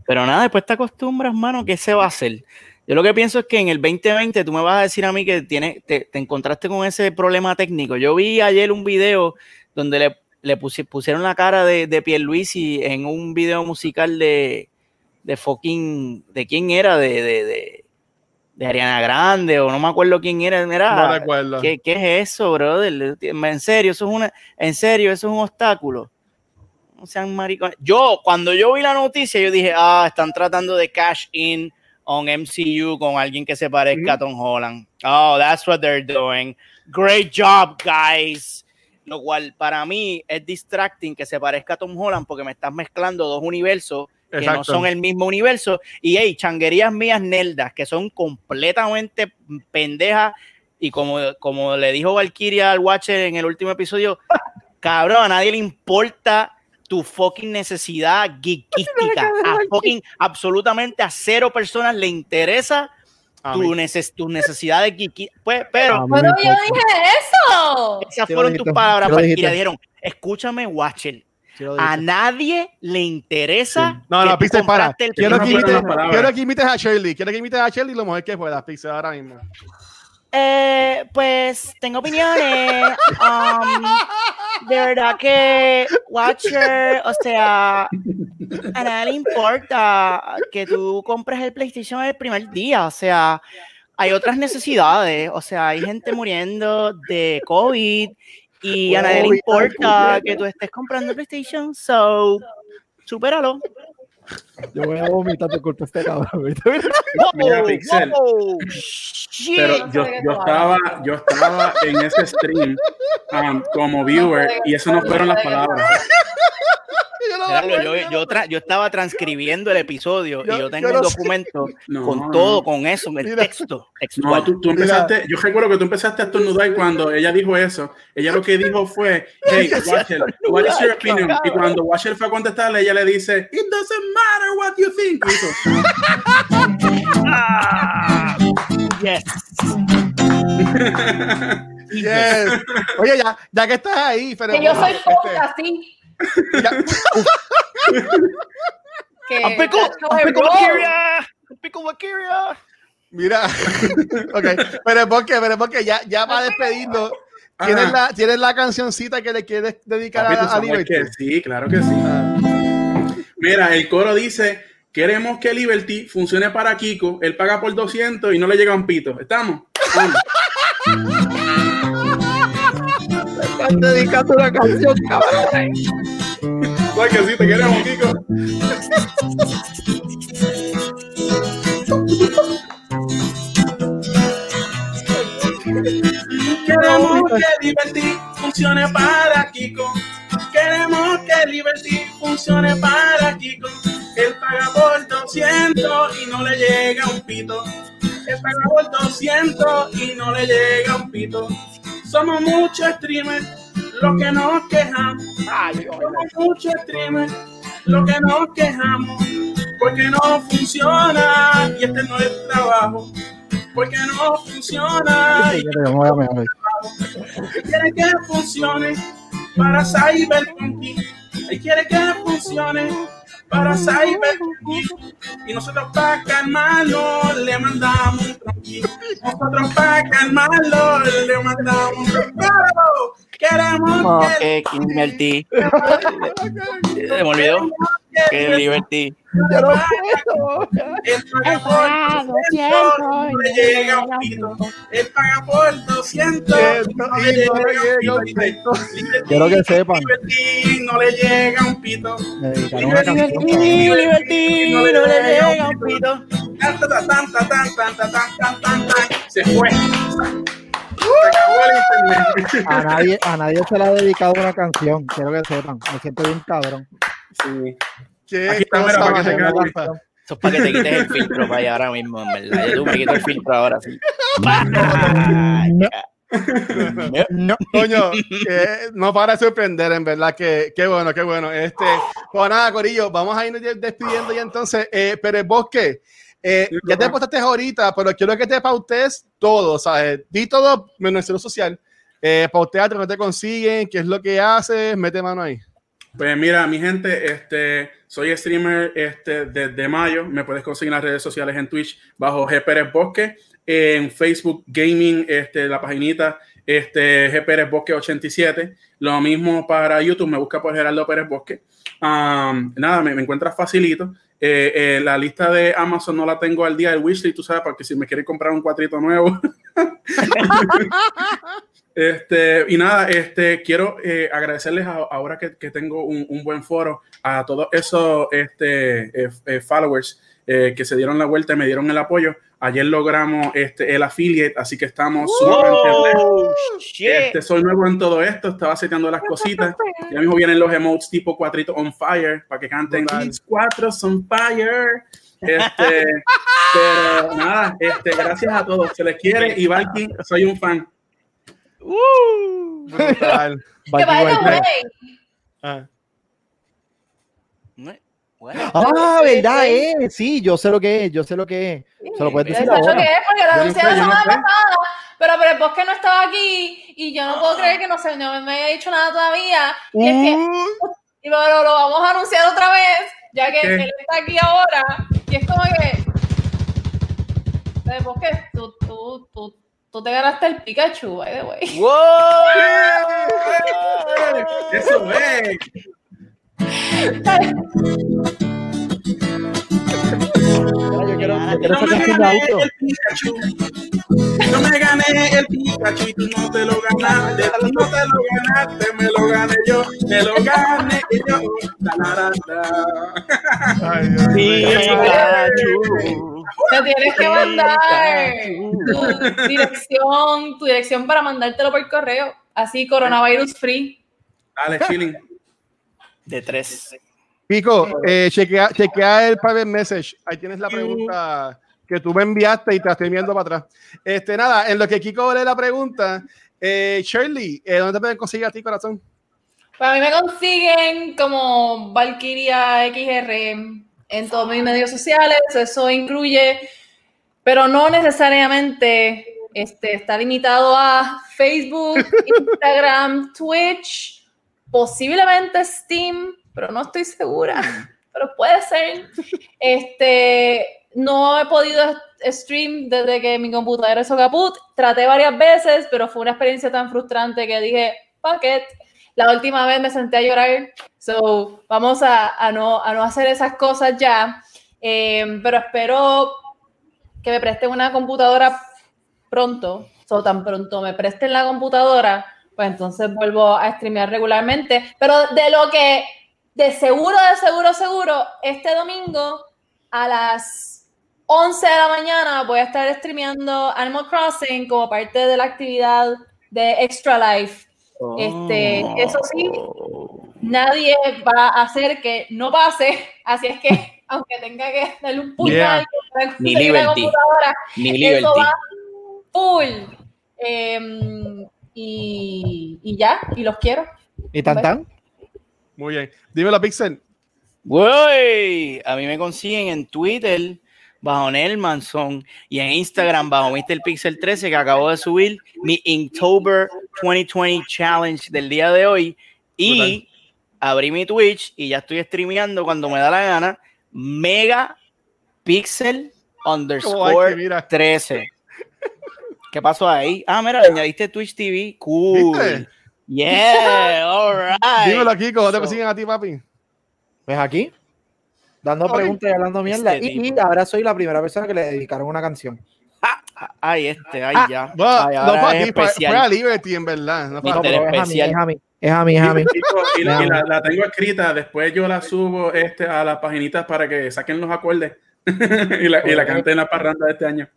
Pero nada, después te acostumbras, mano, ¿qué se va a hacer? Yo lo que pienso es que en el 2020 tú me vas a decir a mí que tienes, te, te encontraste con ese problema técnico. Yo vi ayer un video donde le, le pusi- pusieron la cara de, de Pierluisi en un video musical de, de fucking, ¿de quién era? De, de, de, de Ariana Grande o no me acuerdo quién era. Era, no recuerdo. ¿Qué, qué es eso, brother? En serio, eso es una, en serio, eso es un obstáculo. No sean maricones. Yo, cuando yo vi la noticia, yo dije, ah, están tratando de cash in on MCU con alguien que se parezca a Tom Holland. Oh, that's what they're doing. Great job, guys. Lo cual para mí es distracting que se parezca a Tom Holland porque me estás mezclando dos universos que no son el mismo universo. Y hey, changuerías mías neldas que son completamente pendejas. Y como, como le dijo Valkyria al Watcher en el último episodio, cabrón, a nadie le importa tu fucking necesidad geekística. A fucking absolutamente a cero personas le interesa tu, neces tus necesidades geeky. Pues, pero Pero yo dije eso. esas fueron tus palabras, Valkyria. Dijeron, escúchame, Watcher. A nadie le interesa. No, que no, Pixel, para. el Quiero que, imites, quiero que imites a Shirley. Quiero que imites a Shirley lo mejor que puedas, Pixel, ahora mismo. Eh, pues tengo opiniones. Um, de verdad que Watcher, o sea, a nadie le importa que tú compres el PlayStation el primer día. O sea, hay otras necesidades. O sea, hay gente muriendo de COVID y a nadie le importa que tú estés comprando PlayStation. So, supéralo. Yo voy a vomitar por culpa de este cabrón. ¿viste? Mira, Pixel. Pero yo, yo estaba, yo estaba en ese stream um, como viewer y eso no fueron las palabras. Gerardo, yo, yo, tra- yo estaba transcribiendo el episodio Yo- y yo tengo yo un no documento No, con no. todo, con eso, el Mira. texto No, tú, tú empezaste, yo recuerdo que tú empezaste a estornudar cuando ella dijo eso. Ella lo que dijo fue, hey, Watcher, what is your opinion? Y cuando Watcher fue a contestarle, ella le dice, it doesn't matter what you think. Ah, yes. Yes. Oye, ya, ya que estás ahí, pero. Que yo soy este, poca así. ya- I'm pickle, I pickle. I'm pickle Valkyria. Mira, ok, pero es porque, pero es porque ya, ya para despedirnos, ¿tienes Ajá. la, ¿tienes la cancioncita que le quieres dedicar Papi, a, a Liberty? que sí, claro que sí. Ah, Mira, el coro dice, queremos que Liberty funcione para Kiko, él paga por 200 y no le llega un pito. ¿Estamos? Están dedicando una canción, cabrón. Ay, que sí, te queremos, Kiko. Queremos que Liberty funcione para Kiko. Queremos que Liberty funcione para Kiko. Él paga por 200 y no le llega un pito. Él paga por 200 y no le llega un pito. Somos muchos streamers los que nos quejamos. Somos muchos streamers los que nos quejamos. Porque no funciona y este no es trabajo. Porque no funciona y él quiere que funcione para Cyberpunk. Él quiere que funcione para Cyber y nosotros para calmarlo le mandamos un tronquito. Nosotros para calmarlo le mandamos un tronquito. Queremos que que me olvidó que el Liberty. No puedo. Llega un pito. El pagaporte 200. Quiero que sepan. Liberty no le llega un pito. Liberty, Liberty no le llega un pito. Se fue. A nadie, se le ha dedicado una canción, quiero que sepan. Me siento bien cabrón. Sí. ¿Qué Aquí está, mira, para que se quede. Eso es para que te quites el filtro para allá ahora mismo, en verdad. Yo tú me quito el filtro ahora sí. No. No. Coño, que no para de sorprender, en verdad, que qué bueno, qué bueno. Este, pues nada, Corillo, vamos a irnos despidiendo ya entonces. Eh, pero el bosque, eh, Sí, ya te papá. postaste ahorita, pero quiero que te pautes todo, ¿sabes? Di todo menos el social. Eh, pauteate, no te consiguen, qué es lo que haces, mete mano ahí. Pues mira, mi gente, este, soy streamer este, desde mayo. Me puedes conseguir en las redes sociales en Twitch bajo G. Pérez Bosque, en Facebook Gaming, este, la paginita este, G. Pérez Bosque 87. Lo mismo para YouTube, me busca por Gerardo Pérez Bosque. Um, nada, me, me encuentras facilito. Eh, eh, la lista de Amazon no la tengo al día del wishlist, tú sabes, porque si me quieres comprar un cuatrito nuevo. Este, y nada, este, quiero eh, agradecerles a- ahora que, que tengo un, un buen foro a todos esos este, eh, eh, followers eh, que se dieron la vuelta y me dieron el apoyo. Ayer logramos este, el affiliate, así que estamos Oh, este, soy nuevo en todo esto, estaba seteando las cositas. Ya mismo vienen los emotes tipo cuatrito on fire para que canten cuatro on fire. Este, pero nada, este, gracias a todos. Se les quiere y Valky, soy un fan. Uh. Brutal. Que by the way, Ah. Bueno, Ah, ¿verdad? Eh? Sí, yo sé lo que es, yo sé lo que es. Se lo puedes decir es lo ahora. que es, porque lo sé, la semana pasada, pero, pero el bosque no estaba aquí y yo no puedo creer que no, se, no me haya dicho nada todavía. Y, es que, Uh, y lo, lo, lo vamos a anunciar otra vez, ya que ¿Qué? él está aquí ahora. Y es como que. El bosque, tú, tú, tú, tú te ganaste el Pikachu, by the way. ¡Wow! Eso es. Yo quiero, yo quiero No me gané auto. el Pikachu. No me gané el Pikachu y tú no te lo ganaste. Tú no te lo ganaste, me lo gané yo. Me lo gané yo. La, la, la, la. ay, Dios. Pikachu. Te tienes que mandar tu dirección, tu dirección para mandártelo por correo. Así, coronavirus free. Dale, chilling. De tres. Pico, eh, chequea, chequea el private message. Ahí tienes la pregunta que tú me enviaste y te la estoy enviando para atrás. Este, nada, en lo que Kiko lee la pregunta, eh, Shirley, eh, ¿dónde te pueden conseguir a ti, corazón? Para mí me consiguen como Valkyria XR en todos mis medios sociales. Eso incluye, pero no necesariamente este, está limitado a Facebook, Instagram, Twitch, posiblemente Steam, pero no estoy segura. Pero puede ser. Este, no he podido stream desde que mi computadora hizo caput. Traté varias veces, pero fue una experiencia tan frustrante que dije, fuck it. La última vez me senté a llorar. So, vamos a, no, a no hacer esas cosas ya. Eh, pero espero que me presten una computadora pronto. So, tan pronto me presten la computadora, pues entonces vuelvo a streamear regularmente. Pero de lo que, de seguro, de seguro, seguro, este domingo a las 11 de la mañana voy a estar streameando Animal Crossing como parte de la actividad de Extra Life. Este, eso sí, nadie va a hacer que no pase, así es que aunque tenga que darle un puñal para Ni la Liberty. computadora, Ni Liberty. eso va full. Em, y, y ya, y los quiero. ¿Y tan tan? Muy bien. Dímelo, Pixel. Güey, a mí me consiguen en Twitter bajo Nelmanson y en Instagram bajo MrPixel13 que acabo de subir mi Inktober 2020 Challenge del día de hoy y abrí mi Twitch y ya estoy streameando cuando me da la gana. Mega Pixel underscore Mikey, mira. 13. ¿Qué pasó ahí? Ah, mira, añadiste Twitch TV. Cool. ¿Viste? Yeah, all right. Dímelo aquí, ¿cómo te So- consiguen a ti, papi? Pues aquí, dando preguntas y hablando mierda. Este y, ahora soy la primera persona que le dedicaron una canción. Ay, este, ay, Ah, ya. No, Ay, no ahora fue a ti, fue, a Liberty, en verdad. No No, pero es a mí, es a mí, es a mí, es a mí. Chicos, y, la, y la- la tengo escrita, después yo la subo este, a las paginitas para que saquen los acordes y, la, y la canten en la parranda de este año.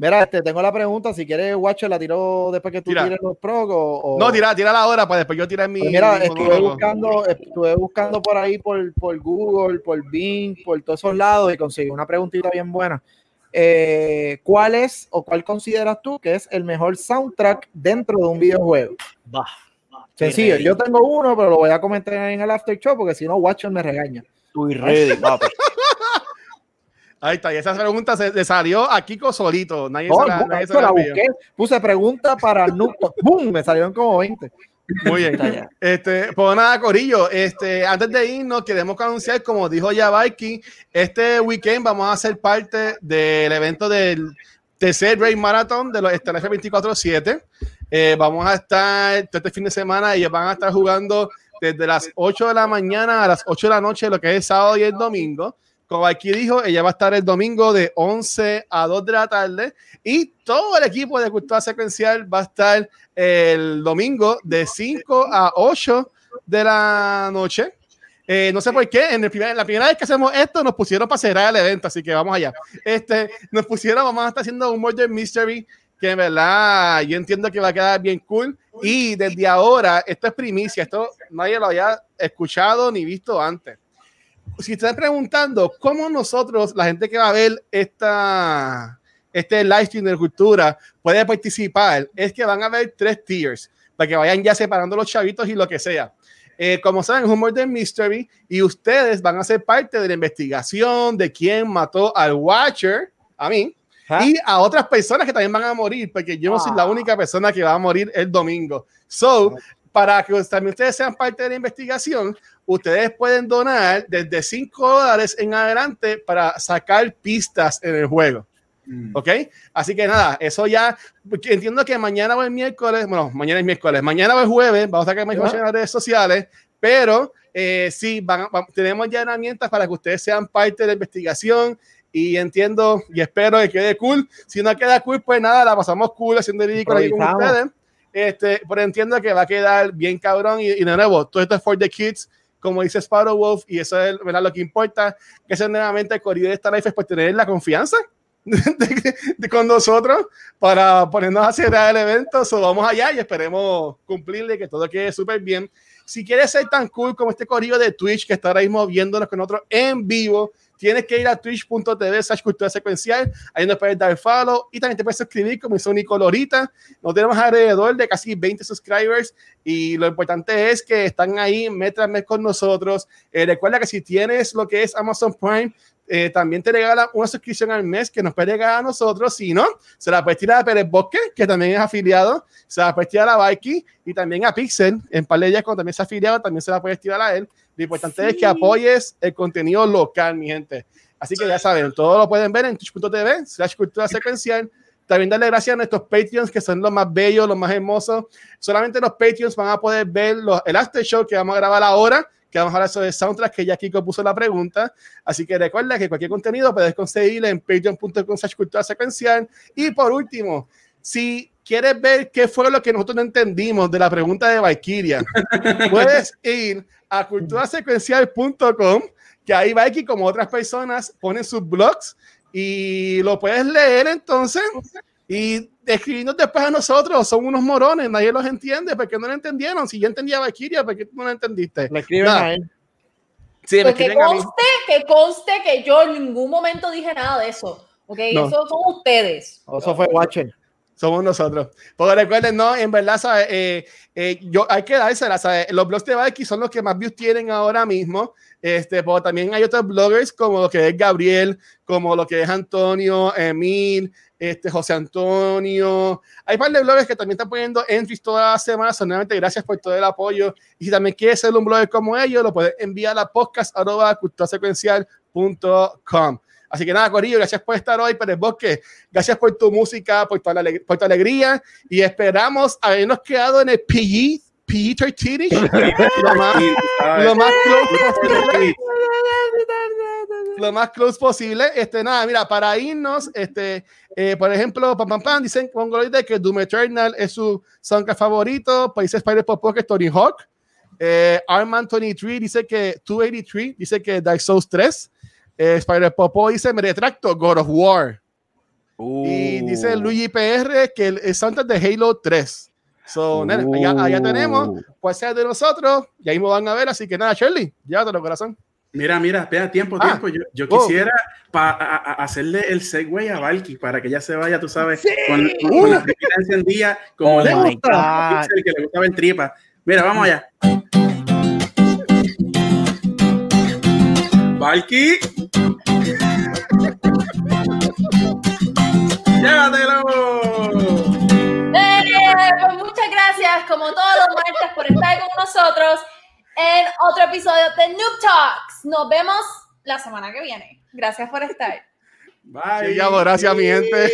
Mira, este, tengo la pregunta, si quieres, Watcher, la tiro después que tú Tira. tires los prog o, o- No, tira, tira la hora para después yo tirar mi. Pues mira, mi estuve buscando, estuve buscando por ahí por, por Google, por Bing, por todos esos lados y conseguí una preguntita bien buena. Eh, ¿Cuál es o cuál consideras tú que es el mejor soundtrack dentro de un videojuego? Bah. Sencillo, yo tengo uno, pero lo voy a comentar en el after show porque si no, Watcher me regaña. Estoy ready, papi. Ahí está, y esa pregunta se, le salió a Kiko solito. Nadie No, se la, nadie se eso la la envió. busqué, puse pregunta para Talk. ¡Boom! Me salieron como 20. Muy bien. Este, pues nada, Corillo, este, antes de irnos, queremos anunciar, como dijo ya Viking, este weekend vamos a ser parte del evento del tercer Raid Marathon de los Estelar F24-7. Eh, vamos a estar todo este fin de semana, ellos van a estar jugando desde las 8 de la mañana a las 8 de la noche, lo que es el sábado y el domingo. Como aquí dijo, ella va a estar el domingo de 11 a 2 de la tarde y todo el equipo de Cultura Secuencial va a estar el domingo de 5 a 8 de la noche. Eh, no sé por qué, en, el primer- la primera vez que hacemos esto nos pusieron para cerrar el evento, así que vamos allá. Este, nos pusieron, vamos a estar haciendo un Murder Mystery que en verdad yo entiendo que va a quedar bien cool. Y desde ahora, esto es primicia, esto nadie lo había escuchado ni visto antes. Si están preguntando cómo nosotros, la gente que va a ver esta, este live stream de cultura, puede participar, es que van a haber tres tiers para que vayan ya separando los chavitos y lo que sea. Eh, como saben, es un murder mystery y ustedes van a ser parte de la investigación de quién mató al Watcher, a mí, ¿Ah? y a otras personas que también van a morir, porque yo no soy la Ah. única persona que va a morir el domingo. So, para que también ustedes sean parte de la investigación, ustedes pueden donar desde 5 dólares en adelante para sacar pistas en el juego. Mm. ¿Ok? Así que nada, eso ya. Entiendo que mañana o el miércoles, bueno, mañana es miércoles, mañana o el jueves, vamos a sacar más información en las redes sociales, pero eh, sí, van, van- tenemos ya herramientas para que ustedes sean parte de la investigación y entiendo y espero que quede cool. Si no queda cool, pues nada, la pasamos cool haciendo el ridículo aquí con ustedes. Este, pero entiendo que va a quedar bien cabrón y, y de nuevo, todo esto es for the kids, como dice Sparrow Wolf, y eso es ¿verdad? lo que importa, que sea nuevamente corrido de esta life es pues tener la confianza de, con nosotros para ponernos a hacer el evento. So, vamos allá y esperemos cumplirle que todo quede súper bien. Si quieres ser tan cool como este corrido de Twitch que está ahora mismo viéndonos con nosotros en vivo, tienes que ir a twitch.tv slash cultura secuencial. Ahí nos puedes dar follow y también te puedes suscribir como hizo Nicolorita. Nos tenemos alrededor de casi 20 subscribers y lo importante es que están ahí mes tras mes con nosotros. Eh, recuerda que si tienes lo que es Amazon Prime, eh, también te regala una suscripción al mes que nos puede regalar a nosotros. Si no, se la puedes tirar a Pérez Bosque, que también es afiliado. Se la puedes tirar a Viking y también a Pixel. En ellas, cuando también es afiliado, también se la puedes tirar a él. Lo importante es que apoyes el contenido local, mi gente. Así que ya saben, todo lo pueden ver en twitch.tv slash cultura secuencial. También darle gracias a nuestros Patreons, que son los más bellos, los más hermosos. Solamente los Patreons van a poder ver los, el after show que vamos a grabar ahora, que vamos a hablar sobre soundtrack, que ya Kiko puso la pregunta. Así que recuerda que cualquier contenido puedes conseguir en patreon.com slash cultura secuencial. Y por último, si quieres ver qué fue lo que nosotros no entendimos de la pregunta de Valkyria, puedes ir a culturasecuencial.com, que ahí Valky, como otras personas, ponen sus blogs y lo puedes leer entonces y escribirnos después a nosotros. Son unos morones, nadie los entiende, porque no lo entendieron. Si yo entendía Valkyria, ¿por qué tú no lo entendiste? Le escriben Nada. a él. Sí, Pues que a conste, que conste que yo en ningún momento dije nada de eso. ¿Ok? No. Eso son ustedes. Eso fue Watcher. Somos nosotros. Porque recuerden, no, en verdad, ¿sabes? Eh, eh, yo, hay que dársela, ¿sabes? Los blogs de Valky son los que más views tienen ahora mismo. Este, pero también hay otros bloggers como lo que es Gabriel, como lo que es Antonio, Emil, este, José Antonio. Hay un par de bloggers que también están poniendo entries todas las semanas. Solamente gracias por todo el apoyo. Y si también quieres ser un blogger como ellos, lo puedes enviar a podcast.culturasecuencial.com. Así que nada, Corillo, gracias por estar hoy, Pérez Bosque. Gracias por tu música, por tu, aleg- por tu alegría. Y esperamos habernos quedado en el PG, PG-13, lo más, lo más close posible. Lo más close posible. Este, nada, mira, para irnos, este, eh, por ejemplo, pam, pam, pam, dicen Mongoloide que Doom Eternal es su soundtrack favorito. Pues dice Spider Pop que es Tony Hawk. Eh, Arman 23 dice que 283 dice que Dark Souls 3. Eh, Spider Popo dice me retracto God of War. Y dice Uh. Luigi PR que el, el soundtrack de Halo 3. So, nene, allá, allá tenemos, Uh. pues sea de nosotros, y ahí me van a ver. Así que nada, Shirley, llévatelo, corazón. Mira, mira, espera, tiempo, Ah. tiempo. Yo, yo Oh. quisiera pa- a- a- hacerle el segue a Valky para que ella se vaya, tú sabes, con, con la tripita encendida, como Oh le gusta. Pixel, que le gusta ver tripa. Mira, vamos allá. Valky. ¡Llévatelo! Eh, pues muchas gracias, como todos los martes, por estar con nosotros en otro episodio de Noob Talks. Nos vemos la semana que viene. Gracias por estar. Bye. Sí, ya, gracias, mi gente.